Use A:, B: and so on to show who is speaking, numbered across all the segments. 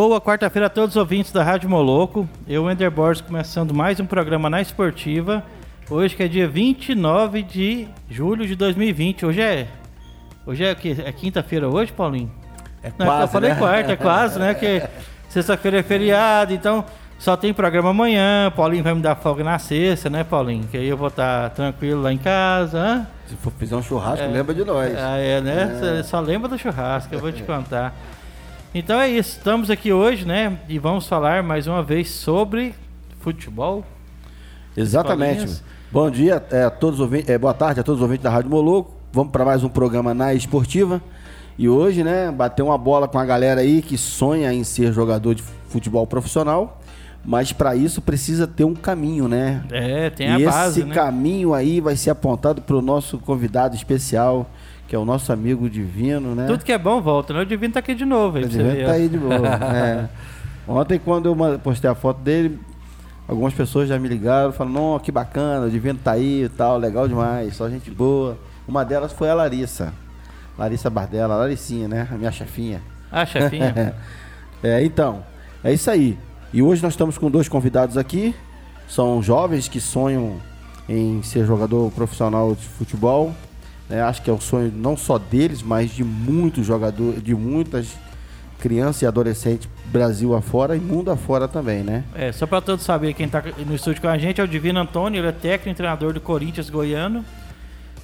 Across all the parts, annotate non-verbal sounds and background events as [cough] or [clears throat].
A: Boa quarta-feira a todos os ouvintes da Rádio Moloco. Eu, Ender Borges, começando mais um programa na Esportiva. Hoje que é dia 29 de julho de 2020. Hoje é. Hoje é, é quinta-feira hoje, Paulinho?
B: É quase, Não,
A: eu falei
B: né?
A: quarta, é quase, né? Que [laughs] sexta-feira é feriado, então só tem programa amanhã. Paulinho vai me dar folga na sexta, né, Paulinho? Que aí eu vou estar tranquilo lá em casa. Hein?
B: Se for fizer um churrasco, é, lembra de nós.
A: Ah, é, né? É. Só lembra do churrasco, eu vou te contar. Então é isso, estamos aqui hoje, né? E vamos falar mais uma vez sobre futebol.
B: Exatamente. Bom dia é, a todos ouvintes, é, boa tarde a todos os ouvintes da Rádio Moloco. Vamos para mais um programa na Esportiva. E hoje, né, bater uma bola com a galera aí que sonha em ser jogador de futebol profissional. Mas para isso precisa ter um caminho, né?
A: É, tem a e base,
B: esse né? caminho aí vai ser apontado para o nosso convidado especial, que é o nosso amigo Divino, né?
A: Tudo que é bom volta, né? O Divino tá aqui de novo. Aí
B: o Divino tá aí de novo. [laughs] é. Ontem, quando eu postei a foto dele, algumas pessoas já me ligaram, falaram, não, que bacana, o Divino tá aí e tal, legal demais, só gente boa. Uma delas foi a Larissa. Larissa Bardella, Laricinha, né? A minha chefinha.
A: Ah, chefinha? [laughs]
B: é, então, é isso aí. E hoje nós estamos com dois convidados aqui. São jovens que sonham em ser jogador profissional de futebol. Né? Acho que é o sonho não só deles, mas de muitos jogadores, de muitas crianças e adolescentes Brasil afora e mundo afora também, né?
A: É, só para todos saberem, quem está no estúdio com a gente é o Divino Antônio, ele é técnico e treinador do Corinthians Goiano.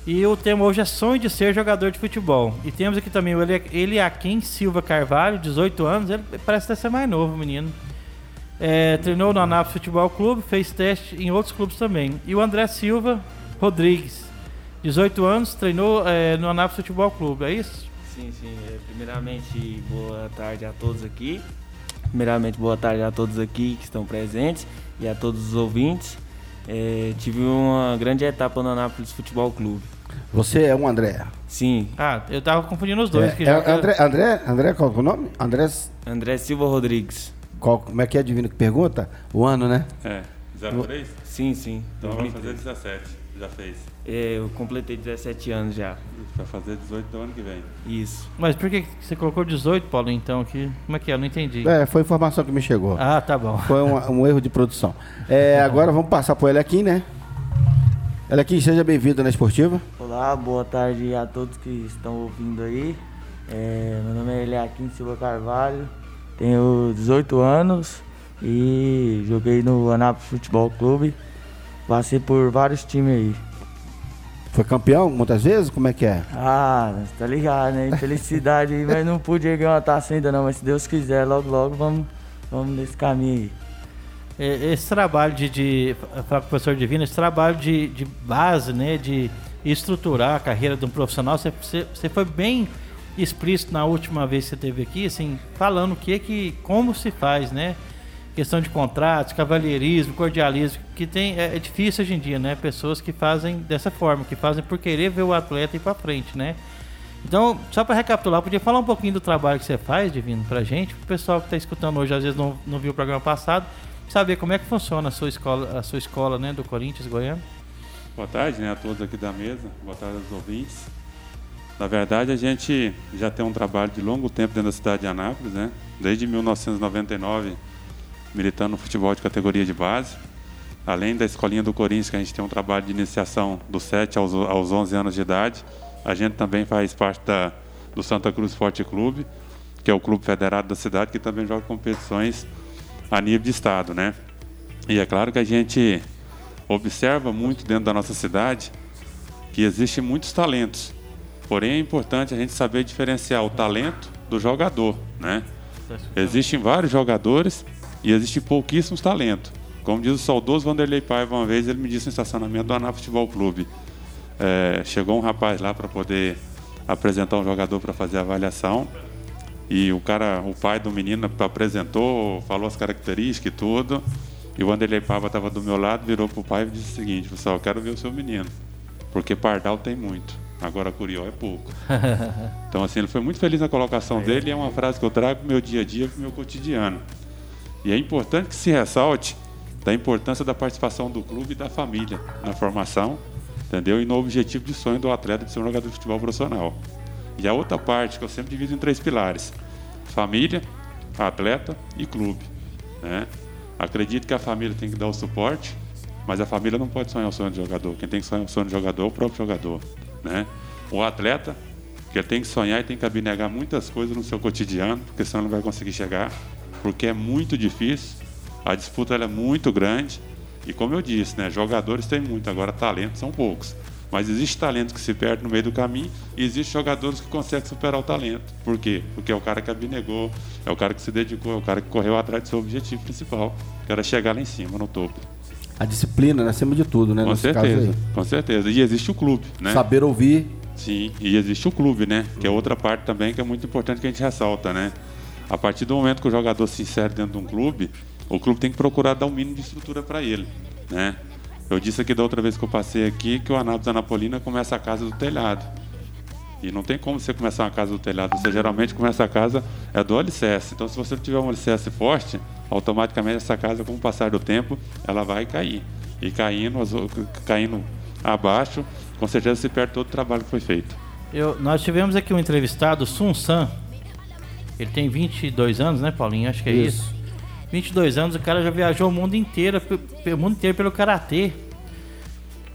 A: E o tema hoje é sonho de ser jogador de futebol. E temos aqui também o Eliakim Silva Carvalho, 18 anos, ele parece até ser mais novo, menino. É, treinou no Anápolis Futebol Clube, fez teste em outros clubes também. E o André Silva Rodrigues, 18 anos, treinou é, no Anápolis Futebol Clube, é isso?
C: Sim, sim. É, primeiramente, boa tarde a todos aqui. Primeiramente, boa tarde a todos aqui que estão presentes e a todos os ouvintes. É, tive uma grande etapa no Anápolis Futebol Clube.
B: Você é um André?
C: Sim.
A: Ah, eu tava confundindo os dois.
B: É, é André, André, André, qual é o nome? André...
C: André Silva Rodrigues.
B: Qual, como é que é, Divino, que pergunta? O ano, né?
D: É, 03?
C: Sim, sim.
D: Então vamos fazer 17, já fez.
C: É, eu completei 17 anos já.
D: Vai fazer 18 do ano que vem.
C: Isso.
A: Mas por que você colocou 18, Paulo, então? Aqui? Como é que é? Eu não entendi.
B: É, foi informação que me chegou.
A: Ah, tá bom.
B: Foi um, um erro de produção. É, agora vamos passar para ele aqui, né? Aqui, seja bem-vindo na Esportiva.
C: Olá, boa tarde a todos que estão ouvindo aí. É, meu nome é Eliakim Silva Carvalho, tenho 18 anos e joguei no Anápolis Futebol Clube. Passei por vários times aí.
B: Foi campeão muitas vezes? Como é que é?
C: Ah, tá ligado, né? Infelicidade aí, mas não pude ganhar uma taça ainda não. Mas se Deus quiser, logo, logo vamos, vamos nesse caminho
A: aí. Esse trabalho de, de o professor Divino, esse trabalho de, de base, né? De estruturar a carreira de um profissional, você, você, você foi bem explícito na última vez que você esteve aqui, assim, falando o que que, como se faz, né? Questão de contratos, cavalheirismo, cordialismo, que tem é, é, difícil hoje em dia, né? Pessoas que fazem dessa forma, que fazem por querer ver o atleta ir para frente, né? Então, só para recapitular, podia falar um pouquinho do trabalho que você faz, Divino, pra gente, o pessoal que está escutando hoje, às vezes não, não viu o programa passado, saber como é que funciona a sua escola, a sua escola, né, do Corinthians Goiano.
D: Boa tarde, né, a todos aqui da mesa, boa tarde aos ouvintes. Na verdade, a gente já tem um trabalho de longo tempo dentro da cidade de Anápolis, né? Desde 1999 militando no futebol de categoria de base. Além da escolinha do Corinthians, que a gente tem um trabalho de iniciação dos 7 aos, aos 11 anos de idade, a gente também faz parte da, do Santa Cruz Esporte Clube, que é o clube federado da cidade, que também joga competições a nível de estado, né? E é claro que a gente observa muito dentro da nossa cidade que existem muitos talentos. Porém, é importante a gente saber diferenciar o talento do jogador, né? Existem vários jogadores e existem pouquíssimos talentos. Como diz o saudoso Vanderlei Paiva uma vez, ele me disse no estacionamento do Aná Futebol Clube. É, chegou um rapaz lá para poder apresentar um jogador para fazer a avaliação. E o cara, o pai do menino apresentou, falou as características e tudo. E o Vanderlei Pava estava do meu lado, virou pro pai e disse o seguinte: Pessoal, eu quero ver o seu menino. Porque Pardal tem muito. Agora Curió é pouco. [laughs] então, assim, ele foi muito feliz na colocação dele e é uma frase que eu trago pro meu dia a dia, pro meu cotidiano. E é importante que se ressalte da importância da participação do clube e da família na formação, entendeu? E no objetivo de sonho do atleta de ser um jogador de futebol profissional. E a outra parte que eu sempre divido em três pilares: família, atleta e clube. Né? Acredito que a família tem que dar o suporte, mas a família não pode sonhar o sonho do jogador. Quem tem que sonhar o sonho do jogador é o próprio jogador. Né? O atleta, que tem que sonhar e tem que abnegar muitas coisas no seu cotidiano, porque senão não vai conseguir chegar, porque é muito difícil, a disputa é muito grande. E como eu disse, né, jogadores tem muito, agora talentos são poucos. Mas existe talento que se perde no meio do caminho e existe jogadores que conseguem superar o talento. Por quê? Porque é o cara que abnegou, é o cara que se dedicou, é o cara que correu atrás do seu objetivo principal, que era chegar lá em cima, no topo.
B: A disciplina, né, acima de tudo, né?
D: Com certeza, com certeza. E existe o clube, né?
B: Saber ouvir.
D: Sim, e existe o clube, né? Que é outra parte também que é muito importante que a gente ressalta, né? A partir do momento que o jogador se insere dentro de um clube, o clube tem que procurar dar o um mínimo de estrutura para ele, né? Eu disse aqui da outra vez que eu passei aqui que o Anápolis Anapolina começa a casa do telhado. E não tem como você começar uma casa do telhado. Você geralmente começa a casa é do alicerce. Então, se você tiver um alicerce forte, automaticamente essa casa, com o passar do tempo, ela vai cair. E caindo, caindo abaixo, com certeza se perde todo o trabalho que foi feito.
A: Eu, nós tivemos aqui um entrevistado, Sun San. Ele tem 22 anos, né, Paulinho? Acho que é isso. isso. 22 anos, o cara já viajou o mundo inteiro, o mundo inteiro pelo karatê.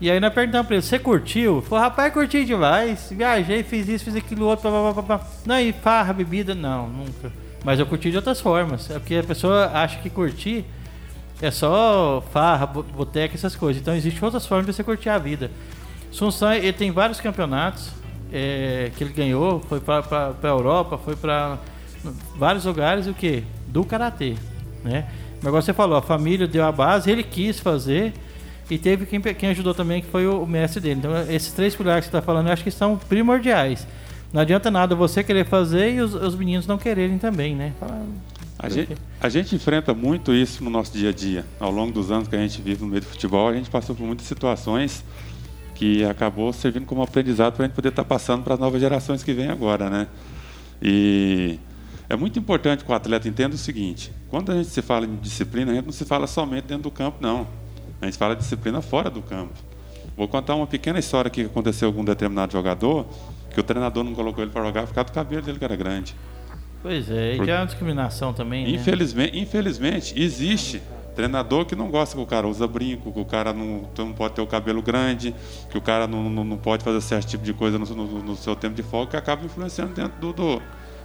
A: E aí nós perguntamos pra ele, você curtiu? Falou, rapaz, curti demais. Viajei, fiz isso, fiz aquilo outro, blá, blá, blá, Não, e farra, bebida, não, nunca. Mas eu curti de outras formas. É porque a pessoa acha que curtir é só farra, boteca, essas coisas. Então existem outras formas de você curtir a vida. Sunsan, ele tem vários campeonatos é, que ele ganhou. Foi pra, pra, pra Europa, foi pra vários lugares, o que? Do Karatê né? Mas você falou, a família deu a base, ele quis fazer e teve quem, quem ajudou também, que foi o, o mestre dele. Então, esses três pilares que você está falando, eu acho que são primordiais. Não adianta nada você querer fazer e os, os meninos não quererem também, né? Fala,
D: a gente, a gente enfrenta muito isso no nosso dia a dia. Ao longo dos anos que a gente vive no meio do futebol, a gente passou por muitas situações que acabou servindo como aprendizado para a gente poder estar tá passando para as novas gerações que vêm agora, né? E é muito importante que o atleta entenda o seguinte: quando a gente se fala em disciplina, a gente não se fala somente dentro do campo, não. A gente fala de disciplina fora do campo. Vou contar uma pequena história que aconteceu com um determinado jogador, que o treinador não colocou ele para jogar por causa do cabelo dele que era grande.
A: Pois é, e que é uma discriminação também, né?
D: Infelizmente, infelizmente, existe treinador que não gosta que o cara usa brinco, que o cara não, não pode ter o cabelo grande, que o cara não, não, não pode fazer certo tipo de coisa no, no, no seu tempo de folga, que acaba influenciando dentro do, do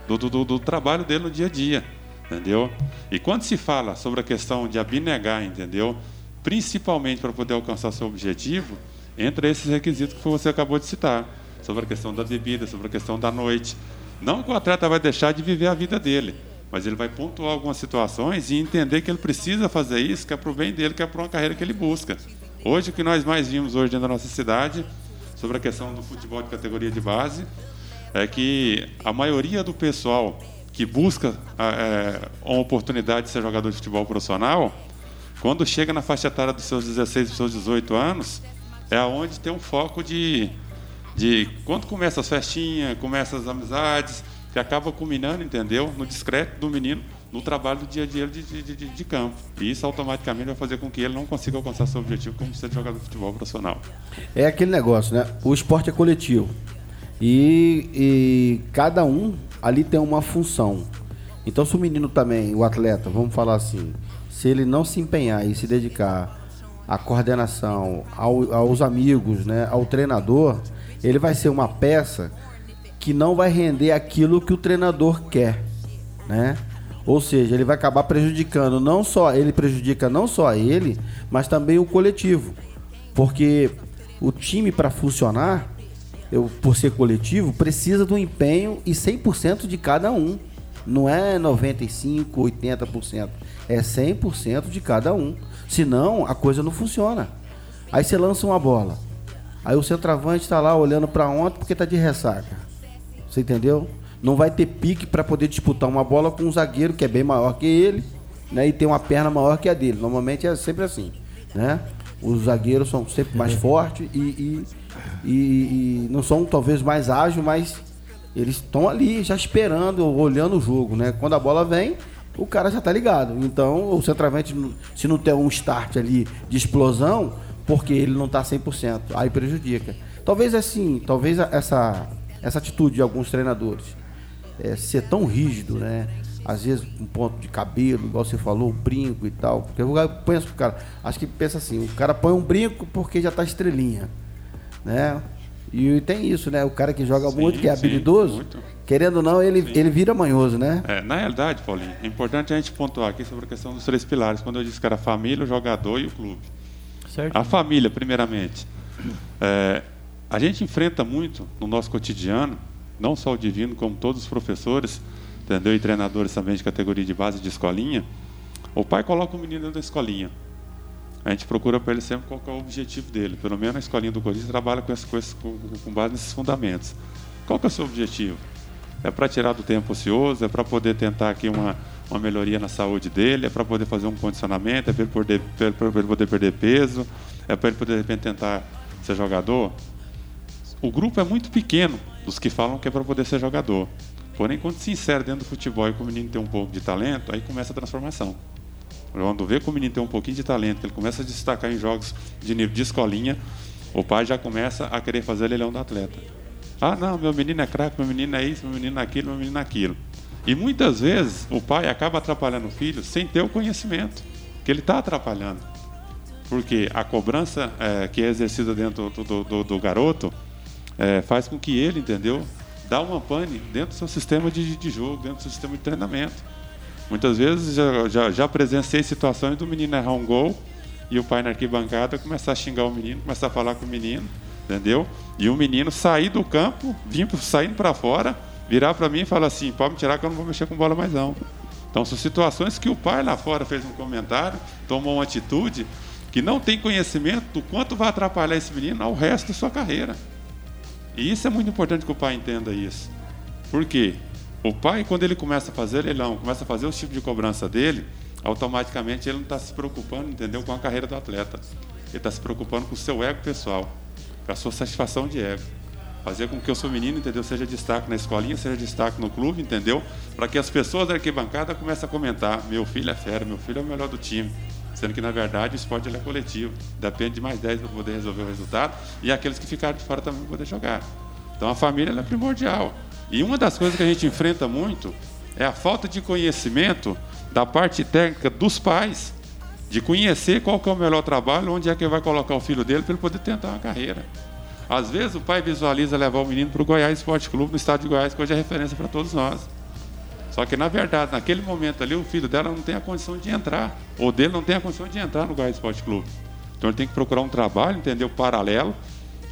D: do, do, do, trabalho dele no dia a dia, entendeu? E quando se fala sobre a questão de abnegar, entendeu? Principalmente para poder alcançar seu objetivo, entra esses requisitos que você acabou de citar, sobre a questão da bebida, sobre a questão da noite. Não que o atleta vai deixar de viver a vida dele, mas ele vai pontuar algumas situações e entender que ele precisa fazer isso, que é para o bem dele, que é para uma carreira que ele busca. Hoje, o que nós mais vimos hoje dentro da nossa cidade, sobre a questão do futebol de categoria de base, é que a maioria do pessoal que busca é, uma oportunidade de ser jogador de futebol profissional, quando chega na faixa etária dos seus 16 e seus 18 anos, é aonde tem um foco de, de quando começa as festinhas, começa as amizades, que acaba culminando, entendeu, no discreto do menino, no trabalho do dia a dia de, de, de, de, campo. E isso automaticamente vai fazer com que ele não consiga alcançar seu objetivo como ser jogador de futebol profissional.
B: É aquele negócio, né? O esporte é coletivo. E, e cada um ali tem uma função. Então, se o menino também, o atleta, vamos falar assim, se ele não se empenhar e se dedicar à coordenação, ao, aos amigos, né, ao treinador, ele vai ser uma peça que não vai render aquilo que o treinador quer, né? Ou seja, ele vai acabar prejudicando não só ele prejudica não só ele, mas também o coletivo. Porque o time para funcionar, eu, por ser coletivo, precisa do empenho e 100% de cada um. Não é 95%, 80%. É 100% de cada um. Senão, a coisa não funciona. Aí você lança uma bola. Aí o centroavante está lá olhando para ontem porque está de ressaca. Você entendeu? Não vai ter pique para poder disputar uma bola com um zagueiro que é bem maior que ele né, e tem uma perna maior que a dele. Normalmente é sempre assim. Né? Os zagueiros são sempre mais fortes e, e, e, e não são talvez mais ágeis, mas eles estão ali já esperando, olhando o jogo. Né? Quando a bola vem, o cara já está ligado. Então, o centroavante, se não tem um start ali de explosão, porque ele não está 100%, aí prejudica. Talvez assim, talvez essa, essa atitude de alguns treinadores é, ser tão rígido, né? Às vezes um ponto de cabelo, igual você falou, um brinco e tal. Porque eu penso pro cara, acho que pensa assim, o cara põe um brinco porque já está estrelinha, né? E tem isso, né? O cara que joga sim, muito, que é habilidoso, sim, querendo ou não, ele, ele vira manhoso, né?
D: É, na realidade, Paulinho, é importante a gente pontuar aqui sobre a questão dos três pilares, quando eu disse que era a família, o jogador e o clube. Certo. A família, primeiramente. É, a gente enfrenta muito no nosso cotidiano, não só o divino, como todos os professores, entendeu? E treinadores também de categoria de base de escolinha. O pai coloca o menino da escolinha. A gente procura para ele sempre qual é o objetivo dele. Pelo menos na escolinha do Corinthians trabalha com, essas coisas, com, com base nesses fundamentos. Qual que é o seu objetivo? É para tirar do tempo ocioso? É para poder tentar aqui uma, uma melhoria na saúde dele, é para poder fazer um condicionamento, é para ele, poder, ele poder perder peso, é para ele poder de repente tentar ser jogador. O grupo é muito pequeno dos que falam que é para poder ser jogador. Porém, quando se insere dentro do futebol e o menino tem um pouco de talento, aí começa a transformação. Quando vê que o menino tem um pouquinho de talento, que ele começa a destacar em jogos de nível de escolinha, o pai já começa a querer fazer leilão do atleta. Ah, não, meu menino é craque, meu menino é isso, meu menino é aquilo, meu menino é aquilo. E muitas vezes o pai acaba atrapalhando o filho sem ter o conhecimento que ele está atrapalhando. Porque a cobrança é, que é exercida dentro do, do, do garoto é, faz com que ele, entendeu? Dá uma pane dentro do seu sistema de, de jogo, dentro do seu sistema de treinamento. Muitas vezes já, já, já presenciei situações do menino errar um gol e o pai na arquibancada começar a xingar o menino, começar a falar com o menino, entendeu? E o menino sair do campo, vir saindo para fora virar para mim e falar assim: pode me tirar que eu não vou mexer com bola mais não. Então são situações que o pai lá fora fez um comentário, tomou uma atitude que não tem conhecimento do quanto vai atrapalhar esse menino ao resto da sua carreira. E isso é muito importante que o pai entenda isso. Por quê? O pai, quando ele começa a fazer leilão, começa a fazer os tipos de cobrança dele, automaticamente ele não está se preocupando, entendeu, com a carreira do atleta. Ele está se preocupando com o seu ego pessoal, com a sua satisfação de ego fazer com que o seu menino, entendeu, seja destaque na escolinha, seja destaque no clube, entendeu? Para que as pessoas da arquibancada comecem a comentar: meu filho é fera, meu filho é o melhor do time. Sendo que, na verdade, o esporte é coletivo. Depende de mais 10 para poder resolver o resultado e aqueles que ficaram de fora também para poder jogar. Então, a família é primordial. E uma das coisas que a gente enfrenta muito é a falta de conhecimento da parte técnica dos pais, de conhecer qual é o melhor trabalho, onde é que ele vai colocar o filho dele para ele poder tentar uma carreira. Às vezes o pai visualiza levar o menino para o Goiás Esporte Clube, no estado de Goiás, que hoje é referência para todos nós. Só que, na verdade, naquele momento ali, o filho dela não tem a condição de entrar, ou dele não tem a condição de entrar no Goiás Esporte Clube. Então ele tem que procurar um trabalho, entendeu? Paralelo,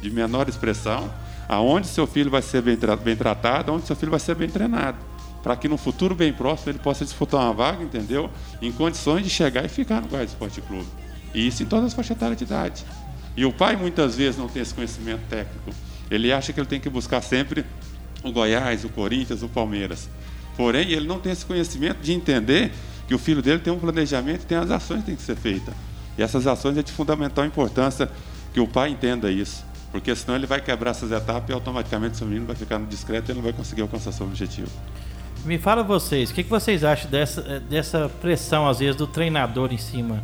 D: de menor expressão, aonde seu filho vai ser bem, tra bem tratado, onde seu filho vai ser bem treinado. Para que no futuro bem próximo ele possa disputar uma vaga, entendeu? Em condições de chegar e ficar no Goiás Esporte Clube. E isso em todas as faixas etárias de idade. E o pai muitas vezes não tem esse conhecimento técnico. Ele acha que ele tem que buscar sempre o Goiás, o Corinthians, o Palmeiras. Porém, ele não tem esse conhecimento de entender que o filho dele tem um planejamento e tem as ações que têm que ser feitas. E essas ações é de fundamental importância que o pai entenda isso. Porque senão ele vai quebrar essas etapas e automaticamente seu menino vai ficar no discreto e ele não vai conseguir alcançar seu objetivo.
A: Me fala vocês, o que, que vocês acham dessa, dessa pressão, às vezes, do treinador em cima?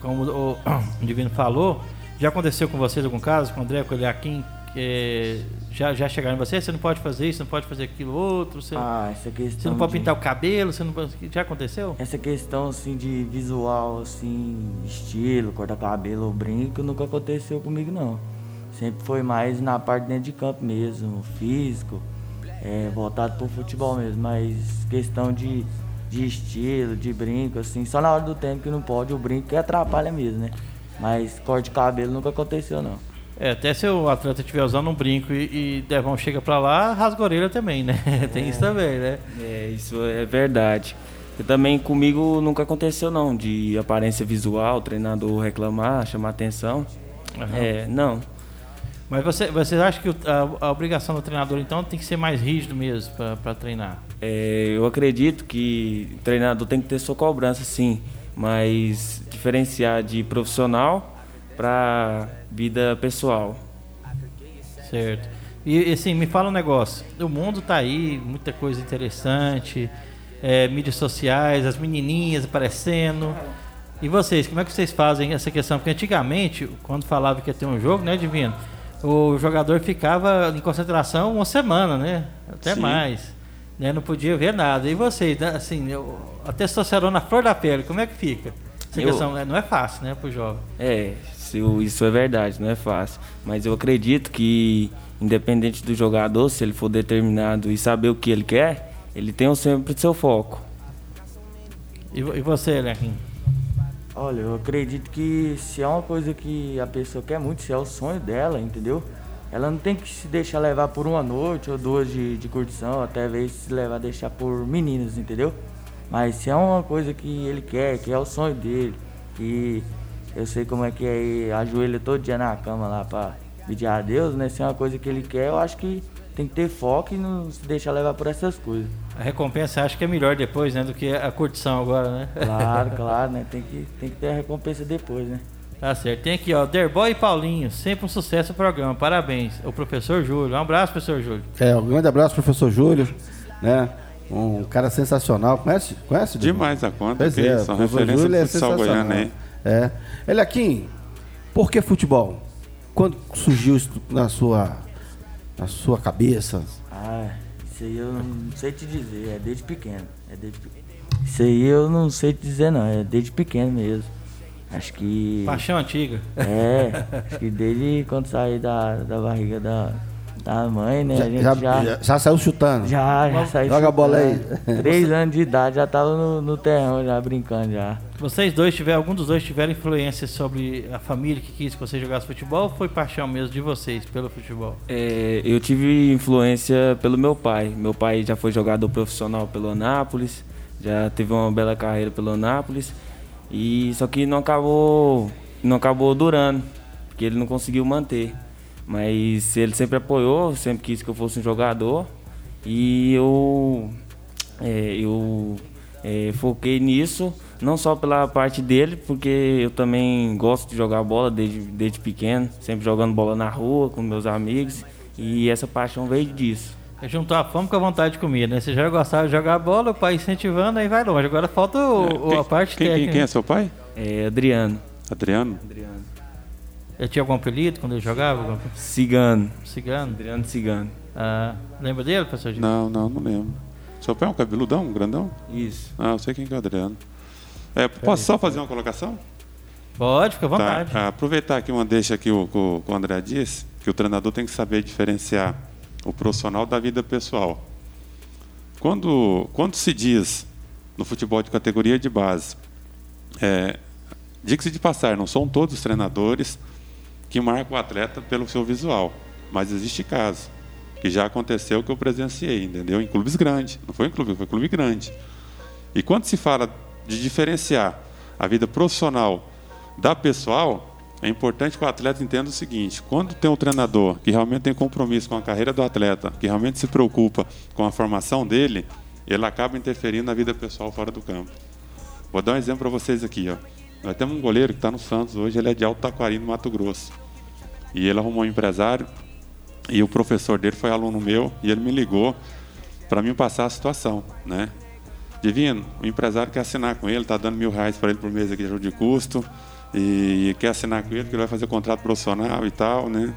A: Como [clears throat] o Divino falou, já aconteceu com vocês algum caso, com o André, com o Eliakim? É, já, já chegaram em você? Você não pode fazer isso, não pode fazer aquilo outro? Você,
C: ah, essa questão
A: você não pode
C: de...
A: pintar o cabelo? Você não pode... Já aconteceu?
C: Essa questão assim de visual, assim, estilo, cortar cabelo brinco, nunca aconteceu comigo não. Sempre foi mais na parte dentro de campo mesmo, físico, é, voltado pro futebol mesmo, mas questão de, de estilo, de brinco, assim, só na hora do tempo que não pode, o brinco que atrapalha mesmo, né? Mas corte de cabelo nunca aconteceu, não.
A: É, até se o atleta estiver usando um brinco e, e Devon chega pra lá, rasga a orelha também, né? [laughs] Tem isso também, né?
C: É, isso é verdade. E também comigo nunca aconteceu, não, de aparência visual, treinador reclamar, chamar atenção. É, não.
A: Mas você, vocês acham que a, a obrigação do treinador, então, tem que ser mais rígido mesmo pra treinar?
C: É, eu acredito que o treinador tem que ter sua cobrança, sim, mas diferenciar de profissional para vida pessoal.
A: Certo. E assim, me fala um negócio. O mundo tá aí, muita coisa interessante, é, mídias sociais, as menininhas aparecendo. E vocês, como é que vocês fazem essa questão? Porque antigamente, quando falava que ia ter um jogo, né, Divino? O jogador ficava em concentração uma semana, né? Até
D: Sim.
A: mais. Né? Não podia ver nada. E vocês, né, assim, eu- a testosterona na flor da pele, como é que fica? Essa
C: Eu-
A: questão né, não é fácil, né, pro jovem.
C: É, isso, isso é verdade, não é fácil. Mas eu acredito que, independente do jogador, se ele for determinado e saber o que ele quer, ele tem sempre seu foco.
A: E, e você, Lequim?
C: Olha, eu acredito que se é uma coisa que a pessoa quer muito, se é o sonho dela, entendeu? Ela não tem que se deixar levar por uma noite ou duas de, de curtição, até vezes se levar deixar por meninas, entendeu? Mas se é uma coisa que ele quer, que é o sonho dele, que eu sei como é que é ir ajoelha todo dia na cama lá pra pedir a Deus, né? Se é uma coisa que ele quer, eu acho que tem que ter foco e não se deixar levar por essas coisas.
A: A recompensa acho que é melhor depois, né, do que a curtição agora, né?
C: Claro, [laughs] claro, né? Tem que, tem que ter a recompensa depois, né?
A: Tá certo. Tem aqui, ó, Derboy e Paulinho, sempre um sucesso o programa. Parabéns. O professor Júlio. Um abraço, professor Júlio.
B: É, um grande abraço, professor Júlio, né? Um cara sensacional. Conhece? Conhece?
D: Demais a conta,
B: Pois é,
D: são referência
B: Júlio é sensacional.
D: goiano aí.
B: É. Eliakim, por que futebol? Quando surgiu isso na sua, na sua cabeça?
C: Ah, isso aí eu não sei te dizer, é desde pequeno. É desde pequeno. Isso aí eu não sei te dizer não, é desde pequeno mesmo. Acho que.
A: Paixão antiga.
C: É, [laughs] acho que desde quando saí da, da barriga da, da mãe, né?
B: Já,
C: a gente
B: já,
C: já.
B: já- saiu chutando?
C: Já, já saí
B: Joga a bola aí.
C: chutando. Três anos de idade já tava no, no terrão já brincando já.
A: Vocês dois tiveram, algum dos dois tiveram influência sobre a família que quis que você jogasse futebol ou foi paixão mesmo de vocês pelo futebol?
C: É, eu tive influência pelo meu pai. Meu pai já foi jogador profissional pelo Anápolis, já teve uma bela carreira pelo Anápolis. E só que não acabou, não acabou durando, porque ele não conseguiu manter. Mas ele sempre apoiou, sempre quis que eu fosse um jogador. E eu é, eu é, foquei nisso, não só pela parte dele, porque eu também gosto de jogar bola desde, desde pequeno, sempre jogando bola na rua com meus amigos, e essa paixão veio disso.
A: Juntou a fome com a vontade de comer, né? Você já gostava de jogar bola, o pai incentivando, aí vai longe. Agora falta o, o-
D: Quem-
A: a parte
D: quem, quem-
A: técnica.
D: quem é seu pai?
C: É, Adriano.
D: Adriano?
C: Adriano.
A: Ele tinha algum apelido quando ele jogava?
C: Cigano.
A: Cigano?
C: Adriano Cigano.
A: Ah, lembra dele, professor? Gil?
D: Não, não, não lembro. Seu pai é um cabeludão, um grandão?
C: Isso.
D: Ah, eu sei quem que é o Adriano. É, posso só fazer uma colocação?
A: Pode, fica à vontade.
D: Tá, aproveitar aqui uma deixa que o, que o- o André disse, que o treinador tem que saber diferenciar o profissional da vida pessoal. Quando, quando se diz no futebol de categoria de base, é, diga-se de passar, não são todos os treinadores que marcam o atleta pelo seu visual, mas existe caso que já aconteceu que eu presenciei, entendeu? Em clubes grandes, não foi em clube, foi clube grande. E quando se fala de diferenciar a vida profissional da pessoal, é importante que o atleta entenda o seguinte: quando tem um treinador que realmente tem compromisso com a carreira do atleta, que realmente se preocupa com a formação dele, ele acaba interferindo na vida pessoal fora do campo. Vou dar um exemplo para vocês aqui. Ó. Nós temos um goleiro que está no Santos hoje, ele é de Alto Taquari, no Mato Grosso. E ele arrumou um empresário, e o professor dele foi aluno meu, e ele me ligou para mim passar a situação, né? Divino, o empresário quer assinar com ele, está dando mil reais para ele por mês aqui de ajuda de custo, e quer assinar com ele, que ele vai fazer contrato profissional e tal, né?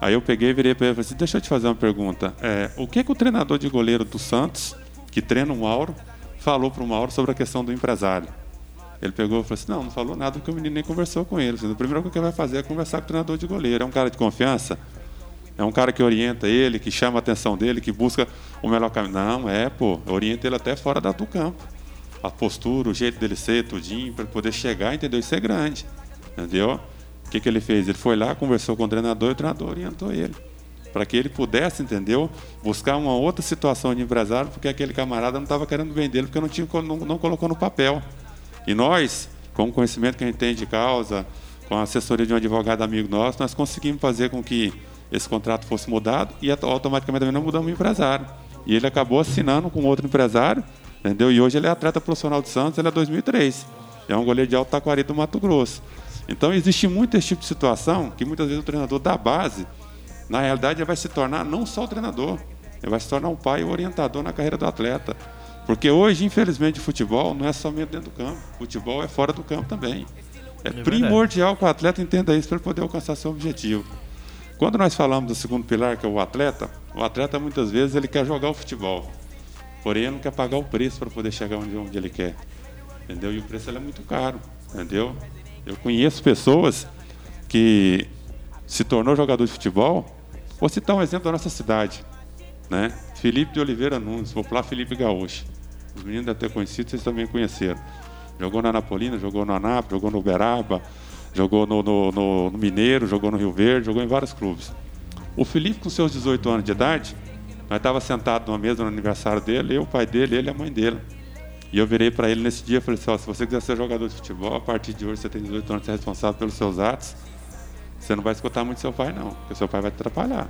D: Aí eu peguei e virei para ele e falei assim, deixa eu te fazer uma pergunta. É, o que, que o treinador de goleiro do Santos, que treina o Mauro, falou para o Mauro sobre a questão do empresário? Ele pegou e falou assim, não, não falou nada porque o menino nem conversou com ele. Assim, a primeira coisa que ele vai fazer é conversar com o treinador de goleiro. É um cara de confiança? É um cara que orienta ele, que chama a atenção dele, que busca o melhor caminho. Não, é, pô, orienta ele até fora da- do campo. A postura, o jeito dele ser, tudinho, para poder chegar, entendeu? Isso é grande, entendeu? O que, que ele fez? Ele foi lá, conversou com o treinador e o treinador orientou ele. Para que ele pudesse, entendeu? Buscar uma outra situação de empresário, porque aquele camarada não estava querendo vender porque não, tinha, não, não colocou no papel. E nós, com o conhecimento que a gente tem de causa, com a assessoria de um advogado amigo nosso, nós conseguimos fazer com que esse contrato fosse mudado e automaticamente também não mudamos o empresário. E ele acabou assinando com outro empresário, entendeu? E hoje ele é atleta profissional de Santos, ele é 2003. É um goleiro de Alto Taquari do Mato Grosso. Então existe muito esse tipo de situação que muitas vezes o treinador da base, na realidade, ele vai se tornar não só o treinador, ele vai se tornar um pai e orientador na carreira do atleta. Porque hoje, infelizmente, o futebol não é somente dentro do campo, o futebol é fora do campo também. É, é primordial que o atleta entenda isso para poder alcançar seu objetivo. Quando nós falamos do segundo pilar, que é o atleta, o atleta muitas vezes ele quer jogar o futebol, porém ele não quer pagar o preço para poder chegar onde, onde ele quer, entendeu? E o preço é muito caro, entendeu? Eu conheço pessoas que se tornou jogador de futebol. Vou citar um exemplo da nossa cidade, né? Felipe de Oliveira Nunes, popular Felipe Gaúcho. Os meninos devem ter conhecido, vocês também conheceram. Jogou na Napolina, jogou no Anápolis, jogou no Uberaba, jogou no, no, no, no, Mineiro, jogou no Rio Verde, jogou em vários clubes. O Felipe, com seus 18 anos de idade, nós estava sentado numa mesa no aniversário dele, eu, o pai dele, ele e a mãe dele. E eu virei para ele nesse dia e falei assim, se você quiser ser jogador de futebol, a partir de hoje você tem 18 anos, você é responsável pelos seus atos, você não vai escutar muito seu pai não, porque seu pai vai te atrapalhar.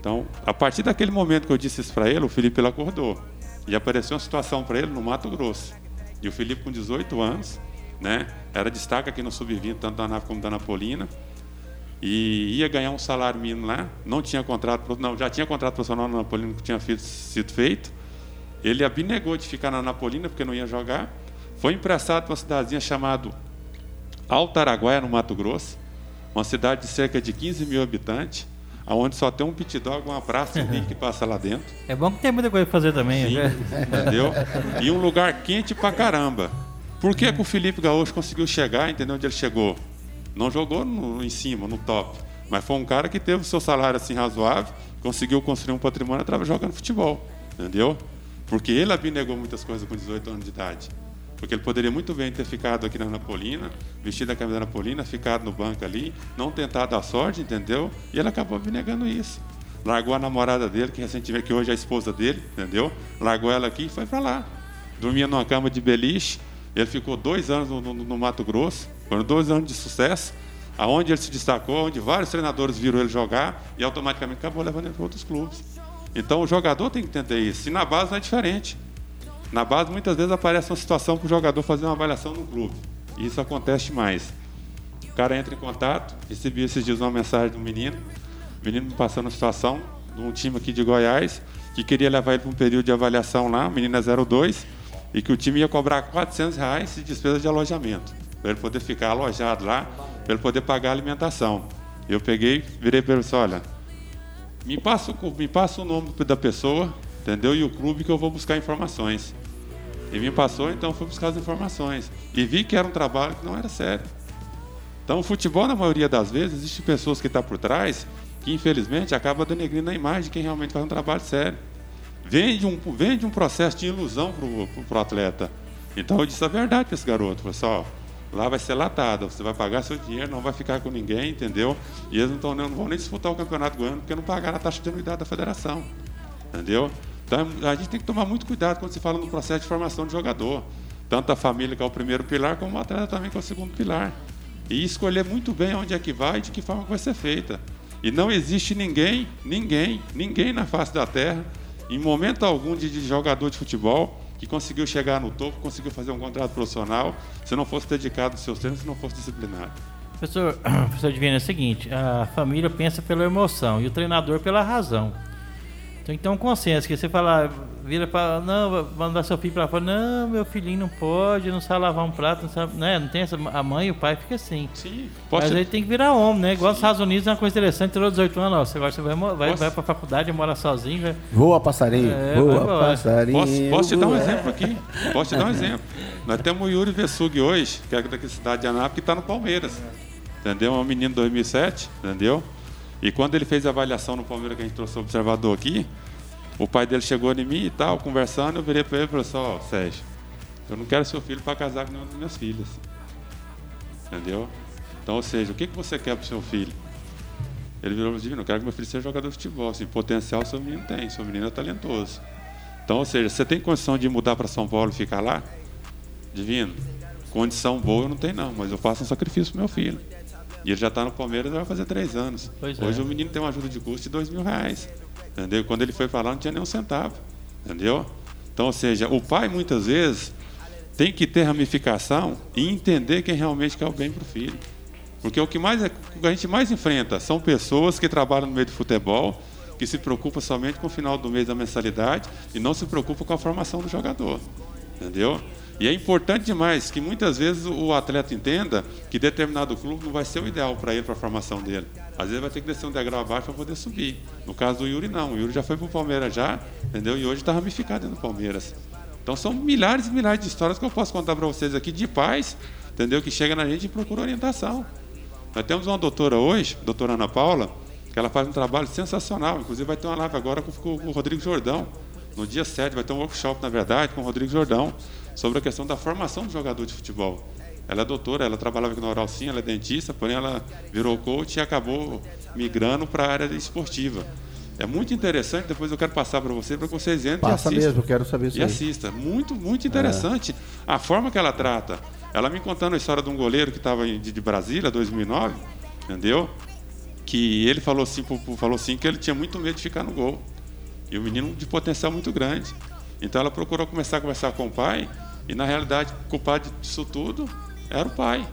D: Então, a partir daquele momento que eu disse isso para ele, o Felipe ele acordou. E apareceu uma situação para ele no Mato Grosso. E o Felipe, com 18 anos, né? Era destaque aqui no Sub-20, tanto da NAF como da Napolina. E ia ganhar um salário mínimo lá. Não tinha contrato, não, já tinha contrato profissional na Napolina que tinha sido feito. Ele abnegou de ficar na Napolina porque não ia jogar. Foi emprestado para uma cidadezinha chamada Altaraguaia, no Mato Grosso. Uma cidade de cerca de 15 mil habitantes onde só tem um pit dog, uma praça e um que passa lá dentro.
A: É bom que tem muita coisa para fazer também.
D: Sim, né? entendeu? E um lugar quente pra caramba. Por que, que o Felipe Gaúcho conseguiu chegar, entendeu onde ele chegou? Não jogou no, em cima, no top. Mas foi um cara que teve o seu salário assim razoável, conseguiu construir um patrimônio através jogando futebol. Entendeu? Porque ele abnegou muitas coisas com 18 anos de idade. Porque ele poderia muito bem ter ficado aqui na Napolina, vestido a camisa da Napolina, ficado no banco ali, não tentado a sorte, entendeu? E ele acabou abnegando isso. Largou a namorada dele, que recentemente, que hoje é a esposa dele, entendeu? Largou ela aqui e foi para lá. Dormia numa cama de beliche, ele ficou dois anos no, no, no Mato Grosso, foram dois anos de sucesso, aonde ele se destacou, onde vários treinadores viram ele jogar e automaticamente acabou levando ele para outros clubes. Então o jogador tem que entender isso. E na base não é diferente. Na base muitas vezes aparece uma situação para o jogador fazer uma avaliação no clube. E isso acontece mais. O cara entra em contato, recebi esses dias uma mensagem um menino, o menino me passando uma situação de um time aqui de Goiás, que queria levar ele para um período de avaliação lá, o menino é 02, e que o time ia cobrar 400 reais de despesa de alojamento, para ele poder ficar alojado lá, para ele poder pagar a alimentação. Eu peguei, virei para ele e disse, olha, me passa, me passa o nome da pessoa, entendeu? E o clube que eu vou buscar informações. E me passou, então fui buscar as informações. E vi que era um trabalho que não era sério. Então o futebol, na maioria das vezes, existe pessoas que estão tá por trás que infelizmente acaba denegrindo a imagem de quem realmente faz um trabalho sério vende um, vende um processo de ilusão para o atleta. Então eu disse a verdade para esse garoto. Falei assim, lá vai ser latado, você vai pagar seu dinheiro, não vai ficar com ninguém, entendeu? E eles não, tão, não vão nem disputar o campeonato goiano porque não pagaram a taxa de anuidade da federação. Entendeu? Então a gente tem que tomar muito cuidado quando se fala no processo de formação de jogador. Tanto a família, que é o primeiro pilar, como o atleta também, que é o segundo pilar. E escolher muito bem onde é que vai e de que forma vai ser feita. E não existe ninguém, ninguém, ninguém na face da terra em momento algum de, de jogador de futebol que conseguiu chegar no topo, conseguiu fazer um contrato profissional, se não fosse dedicado aos seus treinos, se não fosse disciplinado.
A: Professor, [clears throat] professor Divino, é o seguinte, a família pensa pela emoção e o treinador pela razão. Então, então consenso, que você fala, vira para não, mandar seu filho para fora, não, meu filhinho não pode, não sabe lavar um prato, não sabe, né? Não tem essa, a mãe e o pai fica assim.
D: Sim.
A: Mas aí tem que virar homem, né? Igual nos Estados Unidos é uma coisa interessante, tirou 18 anos, ó, você agora você vai, vai, vai para faculdade, mora sozinho, vai...
B: Voa passarinho, é, voa passarinho.
D: Posso, posso te dar um exemplo aqui? Posso te dar um exemplo. Nós temos o Yuri Vesug hoje, que é daqui da cidade de Anápolis, que está no Palmeiras. Entendeu? É um menino de 2007, entendeu? E quando ele fez a avaliação no Palmeiras, que a gente trouxe o observador aqui, o pai dele chegou em mim e tal, conversando, eu virei para ele e falei assim, ó, Sérgio, eu não quero seu filho para casar com nenhuma das minhas filhas. Entendeu? Então, ou seja, o que, que você quer para o seu filho? Ele virou e disse, eu quero que meu filho seja jogador de futebol. Assim, potencial seu menino tem, seu menino é talentoso. Então, ou seja, você tem condição de mudar para São Paulo e ficar lá? Divino. Condição boa eu não tenho não, mas eu faço um sacrifício pro meu filho. E ele já está no Palmeiras vai fazer três anos.
A: Pois
D: Hoje
A: é.
D: o menino tem uma ajuda de custo de dois mil reais. Entendeu? Quando ele foi lá não tinha nem um centavo. Entendeu? Então, ou seja, o pai muitas vezes tem que ter ramificação e entender quem realmente quer o bem para o filho. Porque o que, mais é, o que a gente mais enfrenta são pessoas que trabalham no meio do futebol, que se preocupam somente com o final do mês da mensalidade e não se preocupam com a formação do jogador. Entendeu? E é importante demais que muitas vezes o atleta entenda que determinado clube não vai ser o ideal para ele, para a formação dele. Às vezes vai ter que descer um degrau abaixo para poder subir. No caso do Yuri, não. O Yuri já foi para o Palmeiras já, entendeu? E hoje está ramificado dentro do Palmeiras. Então são milhares e milhares de histórias que eu posso contar para vocês aqui de pais, entendeu? Que chega na gente e procura orientação. Nós temos uma doutora hoje, doutora Ana Paula, que ela faz um trabalho sensacional. Inclusive vai ter uma live agora com o Rodrigo Jordão. No dia 7 vai ter um workshop, na verdade, com o Rodrigo Jordão, sobre a questão da formação do jogador de futebol. Ela é doutora, ela trabalhava aqui na Oral Sim, ela é dentista, porém ela virou coach e acabou migrando para a área esportiva. É muito interessante, depois eu quero passar para você, para que vocês entrem
B: Passa
D: e assistam.
B: mesmo, eu quero saber isso
D: E
B: aí.
D: assista. Muito, muito interessante. A forma que ela trata. Ela me contando a história de um goleiro que estava de, de Brasília, 2009, entendeu? Que ele falou assim, falou assim que ele tinha muito medo de ficar no gol. E o menino de potencial muito grande. Então ela procurou começar a conversar com o pai, e na realidade, culpado disso tudo era o pai.